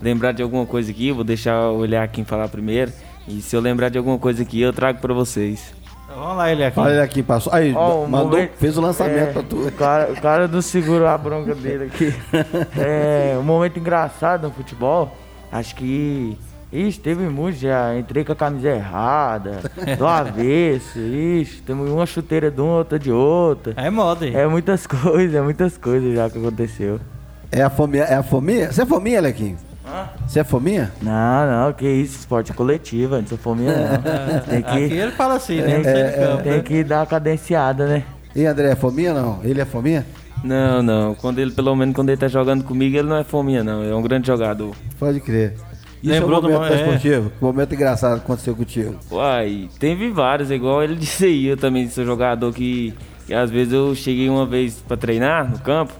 F: lembrar de alguma coisa aqui, vou deixar o Eliakim falar primeiro. E se eu lembrar de alguma coisa aqui, eu trago pra vocês.
A: Vamos lá, ele aqui.
B: Olha ele aqui, passou. Aí,
C: Ó, o
B: mandou,
C: momento-
B: fez o lançamento
C: é,
B: pra tu.
C: O cara, o cara não segurou a bronca dele aqui. [laughs] É, um momento engraçado no futebol, acho que. Ixi, teve muito, já entrei com a camisa errada, [laughs] do avesso, ixi, temos uma chuteira de uma, outra de outra.
A: É moda aí.
C: É muitas [laughs] coisas, é muitas coisas já que aconteceu.
B: É a fominha? É a fominha? Você é fominha, Lequinho? Você é fominha?
C: Não, não, que isso, esporte coletivo, não sou fominha não. [laughs] Tem
A: Aqui
C: que,
A: ele fala assim, né? De campo,
C: tem
A: né?
C: que dar uma cadenciada, né?
B: E André, é fominha não? Ele é fominha?
F: Não, não. Quando ele, pelo menos quando ele tá jogando comigo, ele não é fominha, não. É um grande jogador.
B: Pode crer. Isso
A: Lembrou
B: é
A: do
B: um momento
A: mo- é.
B: esportivo? Que momento engraçado aconteceu contigo?
F: Uai, teve vários, é igual ele [laughs] disse aí. Eu também sou jogador que, que às vezes eu cheguei uma vez pra treinar no campo.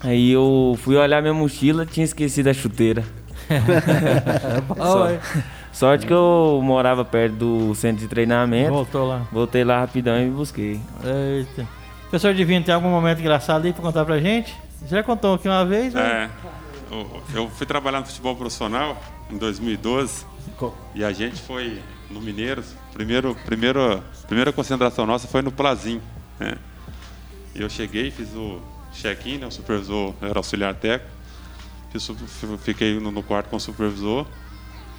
F: Aí eu fui olhar minha mochila, tinha esquecido a chuteira. [laughs]
A: É.
F: Sorte que eu morava perto do centro de treinamento.
A: Voltou lá.
F: Voltei lá rapidão e busquei.
A: Eita. Professor Divino, tem algum momento engraçado aí pra contar pra gente? Você já contou aqui uma vez, né?
D: É, eu- fui trabalhar no futebol profissional em 2012 e a gente foi no Mineiros. Primeiro, primeiro, primeira concentração nossa foi no Plazim. Né? Eu cheguei, fiz o check-in, né? o supervisor era auxiliar técnico. Fiz fiquei no, no quarto com o supervisor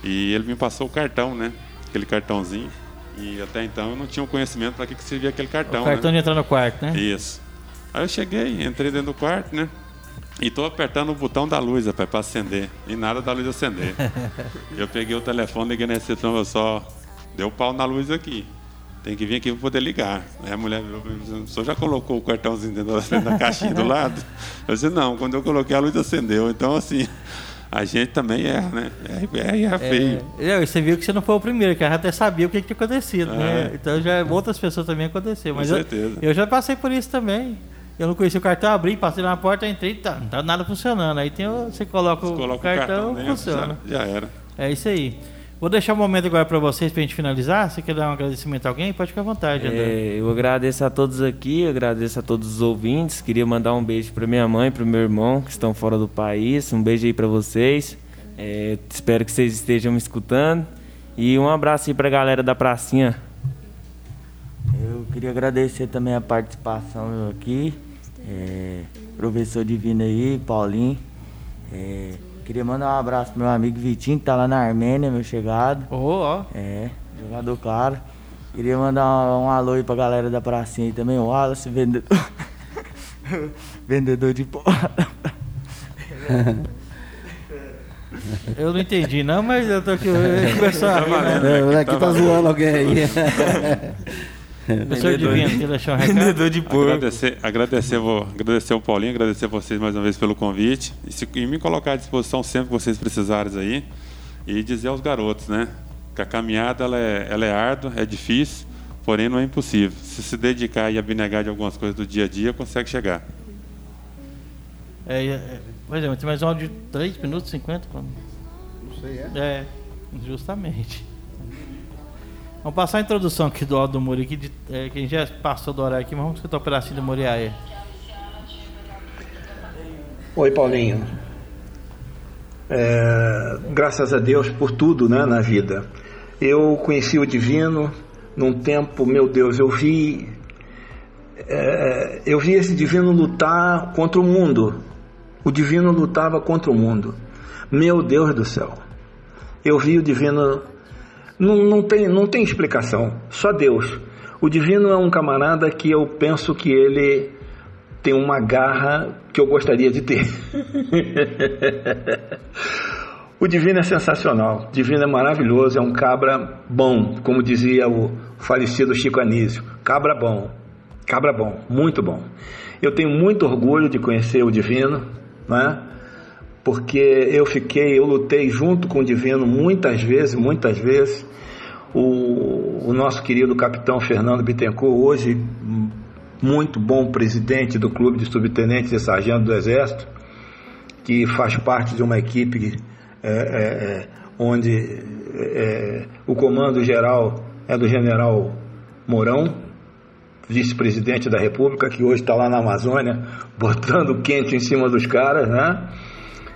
D: e ele me passou o cartão, né? Aquele cartãozinho. E até então eu não tinha o conhecimento para que, que servia aquele cartão.
A: o cartão
D: né?
A: de entrar no quarto, né?
D: Isso. Aí eu cheguei, entrei dentro do quarto, né? E tô apertando o botão da luz, rapaz, pra acender. E nada da luz acender. [laughs] eu peguei o telefone, liguei na recepção, eu só deu pau na luz aqui. Tem que vir aqui pra poder ligar. Aí a mulher virou o senhor já colocou o cartãozinho dentro da, caixinha do lado? Eu disse, não, quando eu coloquei a luz acendeu. Então, assim, a gente também erra, né? Erra, erra, erra feio.
A: É, você viu que você não foi o primeiro, que eu até sabia o que tinha acontecido, né?
D: É.
A: Então já outras pessoas também aconteceu.
D: Com
A: Mas eu,
D: certeza.
A: eu já passei por isso também. Eu não conhecia o cartão, abri, passei na porta, entrei, tá, não tá nada funcionando. Aí tem o- você coloca, o,
D: Coloca
A: cartão,
D: dentro,
A: funciona.
D: Já, já era.
A: É isso aí. Vou deixar um momento agora pra vocês, pra gente finalizar. Você quer dar um agradecimento a alguém? Pode ficar à vontade, André.
F: É, eu agradeço a todos aqui, agradeço a todos os ouvintes. Queria mandar um beijo para minha mãe, para meu irmão que estão fora do país. Um beijo aí para vocês. É, espero que vocês estejam me escutando. E um abraço aí para a galera da pracinha.
C: Eu queria agradecer também a participação aqui, é, professor Divino aí, Paulinho. É, queria mandar um abraço pro meu amigo Vitinho, que tá lá na Armênia, meu chegado.
A: Oh, ó.
C: É, jogador claro. Queria mandar um, um alô aí pra galera da pracinha aí também, o Wallace, vendedor. [laughs] vendedor de porrada. [laughs]
A: Eu não entendi, não, mas eu tô aqui conversando.
D: Tá né?
B: É, o moleque
D: Tá
B: tá zoando alguém aí. [laughs]
A: Professor Divino, [laughs] quer deixar um recado?
F: Vendedor de porco.
D: Agradecer, agradecer, vou, agradecer ao Paulinho, agradecer vocês mais uma vez pelo convite e, se- e me colocar à disposição sempre que vocês precisarem aí e dizer aos garotos, né, que a caminhada ela é, ela é árdua, é difícil, porém não é impossível. Se se dedicar e abnegar de algumas coisas do dia a dia, consegue chegar.
A: É, é, pois é, mas tem mais um áudio de 3 minutos e 50? Não sei, é? É, justamente. Vamos passar a introdução aqui do áudio do Muri, que, é, gente já passou do horário aqui, mas vamos escutar o pedacinho do Muri aí.
I: Oi, Paulinho. É, graças a Deus por tudo né, na vida. Eu conheci o Divino num tempo, meu Deus, eu vi. é, eu vi esse Divino lutar contra o mundo. O Divino lutava contra o mundo. Meu Deus do céu. Eu vi o Divino. Não, não, tem, não tem explicação, só Deus. O Divino é um camarada que eu penso que ele tem uma garra que eu gostaria de ter. [laughs] O Divino é sensacional, o Divino é maravilhoso, é um cabra bom, como dizia o falecido Chico Anísio. Cabra bom, cabra bom, muito bom. Eu tenho muito orgulho de conhecer o Divino, né? Porque eu fiquei, eu lutei junto com o Divino muitas vezes, muitas vezes. O, o nosso querido capitão Fernando Bittencourt, hoje muito bom presidente do Clube de Subtenentes e Sargento do Exército, que faz parte de uma equipe é, é, é onde é, o comando geral é do general Mourão, vice-presidente da República, que hoje está lá na Amazônia, [laughs] botando quente em cima dos caras, né?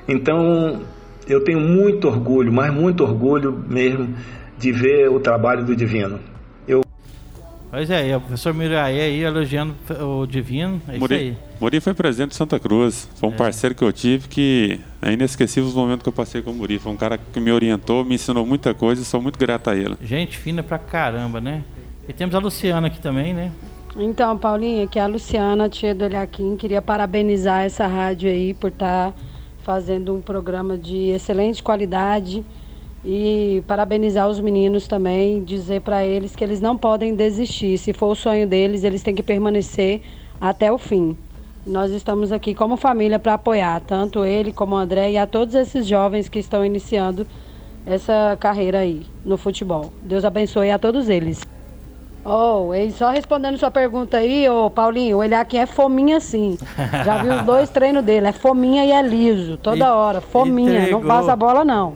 I: Então, eu tenho muito orgulho, mas muito orgulho mesmo de ver o trabalho do Divino. Eu...
A: Pois é, o professor Miraí aí elogiando o Divino, é Muri, isso aí.
D: Muri foi presidente de Santa Cruz, foi um é. parceiro que eu tive que é inesquecível os momentos que eu passei com o Muri. Foi um cara que me orientou, me ensinou muita coisa e sou muito grato a ele.
A: Gente fina pra caramba, né? E temos a Luciana aqui também, né?
J: Então, Paulinha, que a Luciana, tia do Eliakim, queria parabenizar essa rádio aí por estar tá fazendo um programa de excelente qualidade e parabenizar os meninos também, dizer para eles que eles não podem desistir. Se for o sonho deles, eles têm que permanecer até o fim. Nós estamos aqui como família para apoiar tanto ele como o André e a todos esses jovens que estão iniciando essa carreira aí no futebol. Deus abençoe a todos eles. Oh, e só respondendo sua pergunta aí, ô oh, Paulinho, ele aqui é fominha sim. [laughs] Já vi os dois treinos dele, é fominha e é liso, toda hora, fominha, Entregou. não passa a bola não.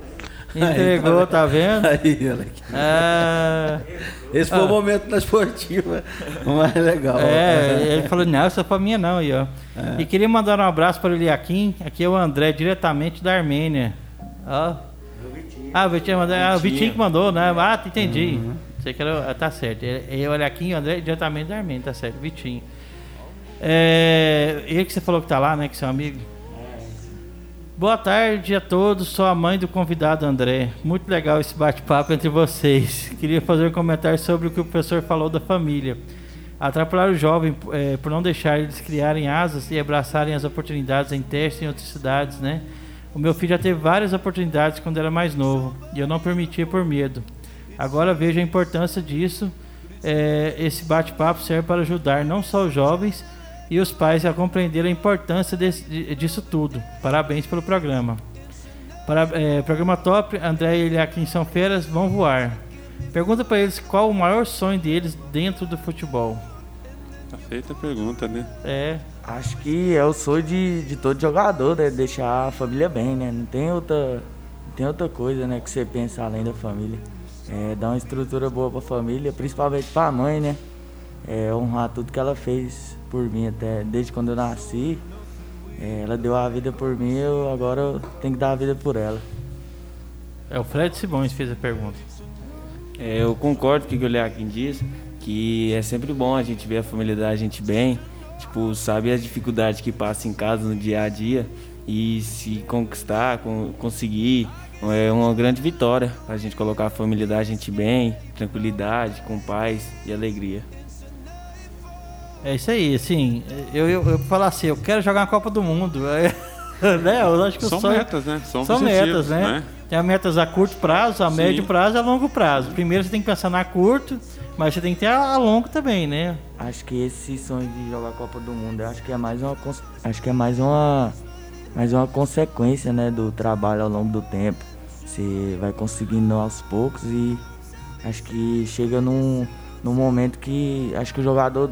A: Entregou, tá vendo? [laughs]
B: Aí, olha aqui. É... Esse foi ah. o momento da esportiva mais legal.
A: É, ele falou, não, essa é fominha não, aí, ó. É. E queria mandar um abraço para o Iliaquim, aqui é o André, diretamente da Armênia. Ó. Ah, o Vitinho, mandou, ah, o Vitinho que mandou, né? Ah, entendi. Uhum. Sei que. Tá certo. E olha aqui, André, diretamente da Armênia, tá certo. Vitinho. É, ele que você falou que tá lá, né? Que seu amigo. Boa tarde a todos, sou a mãe do convidado André. Muito legal esse bate-papo entre vocês. [laughs] Queria fazer um comentário sobre o que o professor falou da família. Atrapalhar o jovem é, por não deixar eles criarem asas e abraçarem as oportunidades em testes em outras cidades, né? O meu filho já teve várias oportunidades quando era mais novo e eu não permitia por medo. Agora vejo a importância disso. É, esse bate-papo serve para ajudar não só os jovens e os pais a compreender a importância desse, disso tudo. Parabéns pelo programa. Para, é, programa top, André e ele aqui em São Feiras vão voar. Pergunta para eles qual o maior sonho deles dentro do futebol.
D: Tá feita a pergunta, né?
A: É.
C: Acho que é o sonho de, de todo jogador, né? Deixar a família bem, né? Não tem outra, não tem outra coisa, né? Que você pensa além da família é, dar uma estrutura boa para a família, principalmente para a mãe, né? É, honrar tudo que ela fez por mim até desde quando eu nasci. É, ela deu a vida por mim, eu agora eu tenho que dar a vida por ela.
A: É o Fred Simões fez a pergunta.
F: É, eu concordo com o que o Leaquim diz, que é sempre bom a gente ver a família da gente bem, tipo, sabe as dificuldades que passa em casa no dia a dia e se conquistar, conseguir é uma grande vitória a gente colocar a família da gente bem, tranquilidade, com paz e alegria.
A: É isso aí, assim, eu, eu, eu falar assim, eu quero jogar a Copa do Mundo. [laughs] né? Eu acho que
D: São
A: sonho...
D: metas, né?
A: São, São metas, né? né? Tem metas a curto prazo, a Sim. médio prazo e a longo prazo. Primeiro você tem que pensar na curto, mas você tem que ter a, longo também, né?
C: Acho que esse sonho de jogar a Copa do Mundo, acho que é mais uma acho que é mais uma mais uma consequência, né, do trabalho ao longo do tempo. Você vai conseguindo aos poucos e acho que chega num, num momento que acho que o jogador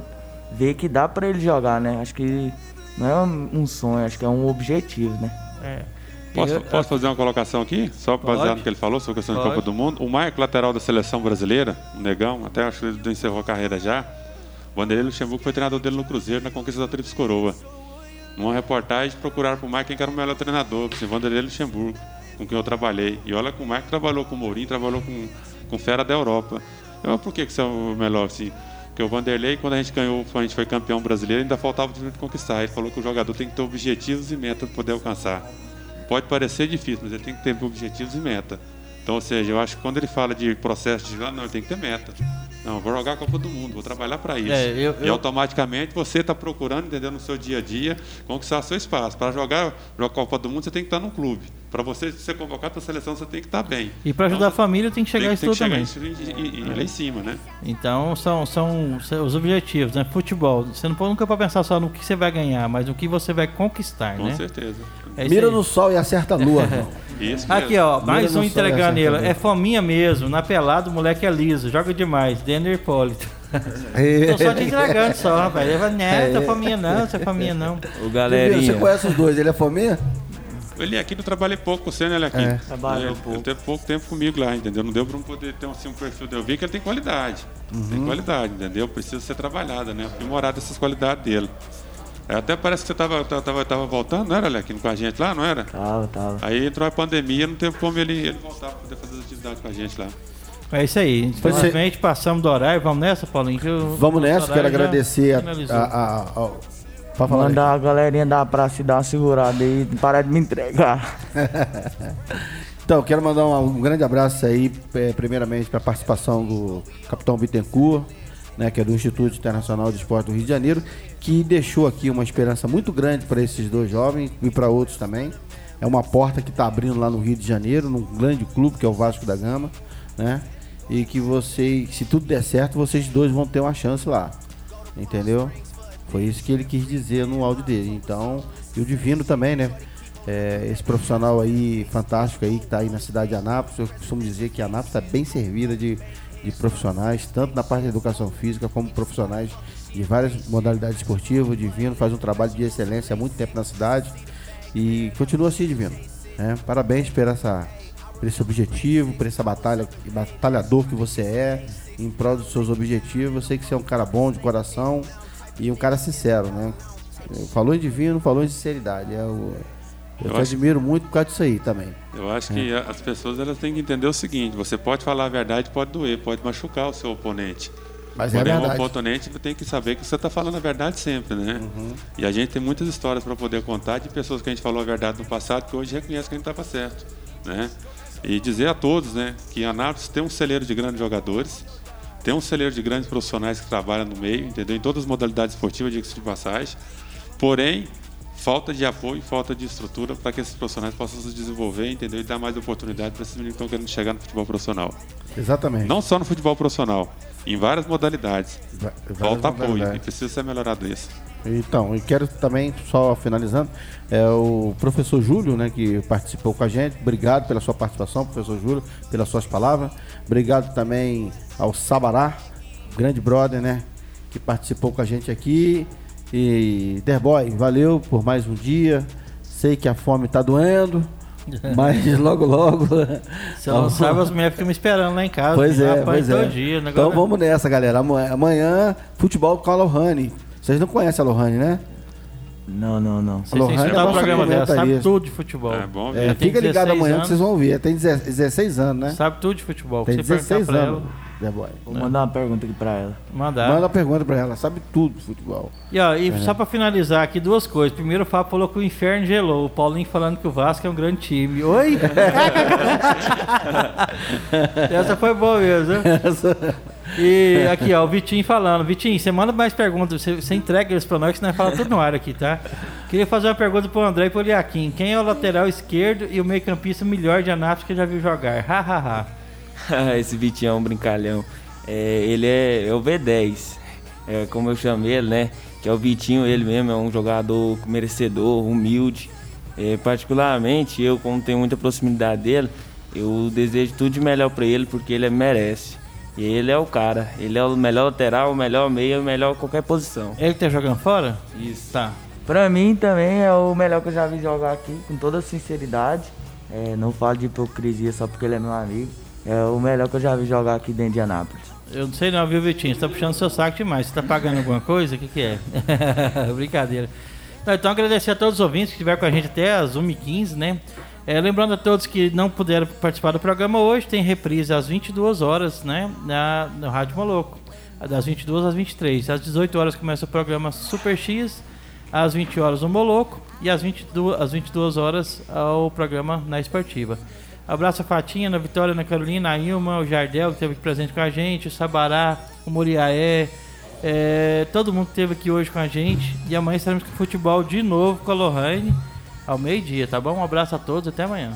C: vê que dá para ele jogar, né? Acho que não é um sonho, acho que é um objetivo, né?
A: É.
D: Posso, posso fazer uma colocação aqui? Só baseado no que ele falou sobre a questão Pode. de Copa do Mundo. O Marco, lateral da seleção brasileira, o Negão, até acho que ele encerrou a carreira já. O Vanderlei Luxemburgo foi treinador dele no Cruzeiro na conquista da Tríplice Coroa. Numa reportagem, procuraram por Marco quem era o melhor treinador, que se Vanderlei Luxemburgo com quem eu trabalhei. E olha com o Marco trabalhou com o Mourinho, trabalhou com, com Fera da Europa. Eu, por que, que você é o melhor assim? Porque o Vanderlei, quando a gente ganhou, a gente foi campeão brasileiro, ainda faltava de conquistar. Ele falou que o jogador tem que ter objetivos e metas para poder alcançar. Pode parecer difícil, mas ele tem que ter objetivos e meta. Então, ou seja, eu acho que quando ele fala de processo de não, ele tem que ter meta. Não, vou jogar a Copa do Mundo, vou trabalhar para isso. É, eu, eu... E automaticamente você está procurando, entendeu, no seu dia a dia, conquistar seu espaço. Para jogar, jogar a Copa do Mundo, você tem que estar num clube Para você ser convocado para a seleção, você tem que estar bem.
A: E para ajudar
D: então,
A: a família tem que chegar
D: tem,
A: isso
D: tem que chegar
A: também.
D: isso e, lá em cima, né?
A: Então são, são os objetivos, né? Futebol. Você não pode nunca para pensar só no que você vai ganhar, mas no que você vai conquistar,
D: Com
A: né?
D: certeza.
A: É
B: Mira
A: aí.
B: no sol e acerta a lua. [laughs]
D: Isso
A: Aqui,
D: mesmo.
A: ó, mais
B: Mira
A: um ele. É fominha mesmo. Na pelada, o moleque é liso. Joga demais. Denner Hipólito. Tô só te entregando só, rapaz. Ele fala, não, tá fominha não, você é fominha não.
F: O
B: Você
F: galerinha.
B: conhece os dois, ele é fominha?
D: Ele aqui não trabalhei pouco com você, né, Lequim?
B: É.
C: Trabalhou
D: ele,
C: pouco.
D: Ele teve pouco tempo comigo lá, entendeu? Não deu pra eu poder ter assim, um perfil dele. Eu vi que ele tem qualidade.
B: Uhum.
D: Tem qualidade, entendeu? Precisa ser trabalhada, né? Aprimorada essas qualidades dele. É, Até parece que você tava, tava, tava voltando, não era, Lequim, com a gente lá, não era?
C: Tava, tava.
D: Aí entrou a pandemia, não teve como ele, ele voltar pra poder fazer as atividades com a gente lá.
A: É isso aí. Infelizmente passamos do horário. Vamos nessa, Paulinho?
B: Vamos nessa, quero agradecer a. a, a, a- Pode falar aí.
C: Mandar a galerinha da praça dar uma segurada aí, parar de me entregar. [laughs]
B: Então, quero mandar um, um grande abraço aí, eh, primeiramente, para a participação do capitão Bittencourt, né, que é do Instituto Internacional de Esporte do Rio de Janeiro, que deixou aqui uma esperança muito grande para esses dois jovens e para outros também. É uma porta que está abrindo lá no Rio de Janeiro, num grande clube que é o Vasco da Gama, né? E que vocês, se tudo der certo, vocês dois vão ter uma chance lá, entendeu? Foi isso que ele quis dizer no áudio dele. Então, e o Divino também, né? É, esse profissional aí fantástico aí que está aí na cidade de Anápolis, eu costumo dizer que Anápolis está bem servida de, de profissionais, tanto na parte da educação física como profissionais de várias modalidades esportivas. O Divino faz um trabalho de excelência há muito tempo na cidade e continua assim, Divino. né? Parabéns por, essa, por esse objetivo, por essa batalha, batalhador que você é, em prol dos seus objetivos. Eu sei que você é um cara bom de coração e um cara sincero, né? Falou em divino, falou em sinceridade. É o- eu
D: Eu
B: admiro muito por causa disso aí também.
D: Eu acho que a- as pessoas elas têm que entender o seguinte: você pode falar a verdade, pode doer, pode machucar o seu oponente.
B: Mas é
D: o
B: verdade.
D: oponente tem que saber que você está falando a verdade sempre, né?
B: Uhum.
D: E a gente tem muitas histórias para poder contar de pessoas que a gente falou a verdade no passado que hoje reconhecem que a gente estava certo, né? E dizer a todos, né, que Anápolis tem um celeiro de grandes jogadores, tem um celeiro de grandes profissionais que trabalham no meio, entendeu? Em todas as modalidades esportivas, diga-se de passagem. Porém, falta de apoio, falta de estrutura para que esses profissionais possam se desenvolver, entendeu? E dar mais oportunidade para esses meninos que estão querendo chegar no futebol profissional.
B: Exatamente.
D: Não só no futebol profissional, em várias modalidades.
B: Va- várias
D: Falta apoio
B: modalidades.
D: e precisa ser melhorado isso.
B: Então, e quero também, só finalizando, é o professor Júlio, né, que participou com a gente. Obrigado pela sua participação, professor Júlio, pelas suas palavras. Obrigado também ao Sabará, grande brother, né, que participou com a gente aqui. E Derboy, valeu por mais um dia. Sei que a fome tá doendo, [laughs] mas logo logo.
A: Se eu não sabe, as mulheres ficam me esperando lá em casa.
B: Pois é, pois é.
A: dia, o
B: então
A: negócio-
B: vamos nessa, galera. Amanhã, futebol com a Lohane. Vocês não conhecem a Lohane, né?
C: Não, não, não.
A: Vocês têm que
B: é
A: escutar o programa dela, sabe tudo de futebol.
D: É bom
B: É,
D: ver.
A: Ela tem
B: fica ligado
A: 16
B: amanhã
A: anos.
B: que vocês vão ver. Tem 16 anos, né?
A: Sabe tudo de futebol.
B: Tem
A: Se você perguntar
B: 16
A: pra
B: anos,
A: ela,
B: Derboy.
C: Vou mandar uma pergunta aqui pra ela.
A: mandar.
B: Manda uma pergunta pra ela. Sabe tudo de futebol.
A: E, ó,
B: É.
A: e só pra finalizar aqui, duas coisas. Primeiro, o Fábio falou que o inferno gelou. O Paulinho falando que o Vasco é um grande time. Oi? [laughs] Essa foi boa mesmo. né? E aqui, ó, o Vitinho falando. Vitinho, você manda mais perguntas. Você, você entrega eles pra nós, que nós falamos tudo no ar aqui, tá? Queria fazer uma pergunta pro André e pro Liaquim. Quem é o lateral esquerdo e o meio-campista melhor de Anápolis que eu já vi jogar? Ha, ha, ha. [laughs]
F: Esse Vitinho é um brincalhão. É, ele é, é o V10. É, como eu chamo ele, né? Que é o Vitinho, ele mesmo é um jogador merecedor, humilde. É, particularmente, eu, como tenho muita proximidade dele, eu desejo tudo de melhor pra ele, porque ele merece. E ele é o cara. Ele é o melhor lateral, o melhor meia, o melhor qualquer posição.
A: Ele que tá jogando fora?
F: Isso.
A: Tá.
C: Pra mim também é o melhor que eu já vi jogar aqui, com toda sinceridade. É, não falo de hipocrisia só porque ele é meu amigo. É o melhor que eu já vi jogar aqui dentro de Anápolis.
A: Eu não sei não, viu, Vitinho? Você tá puxando seu saco demais. Você tá pagando alguma coisa? O que que é? [laughs] Brincadeira. Então, agradecer a todos os ouvintes que estiveram com a gente até as 1h15, né? É, lembrando a todos que não puderam participar do programa hoje, tem reprise às 22 horas, né? Na, no Rádio Moloco. Das 22 às 23. Às 18 horas começa o programa Super X, às 20 horas o Moloco e às 22, às 22 horas o programa na Esportiva. Abraço a Fatinha, na Vitória, na Carolina, a Ilma, o Jardel que esteve aqui presente com a gente, o Sabará, o Moriaé, é, todo mundo que esteve aqui hoje com a gente. E amanhã estaremos com futebol de novo com a Lohane ao meio-dia, tá bom? Um abraço a todos, até amanhã.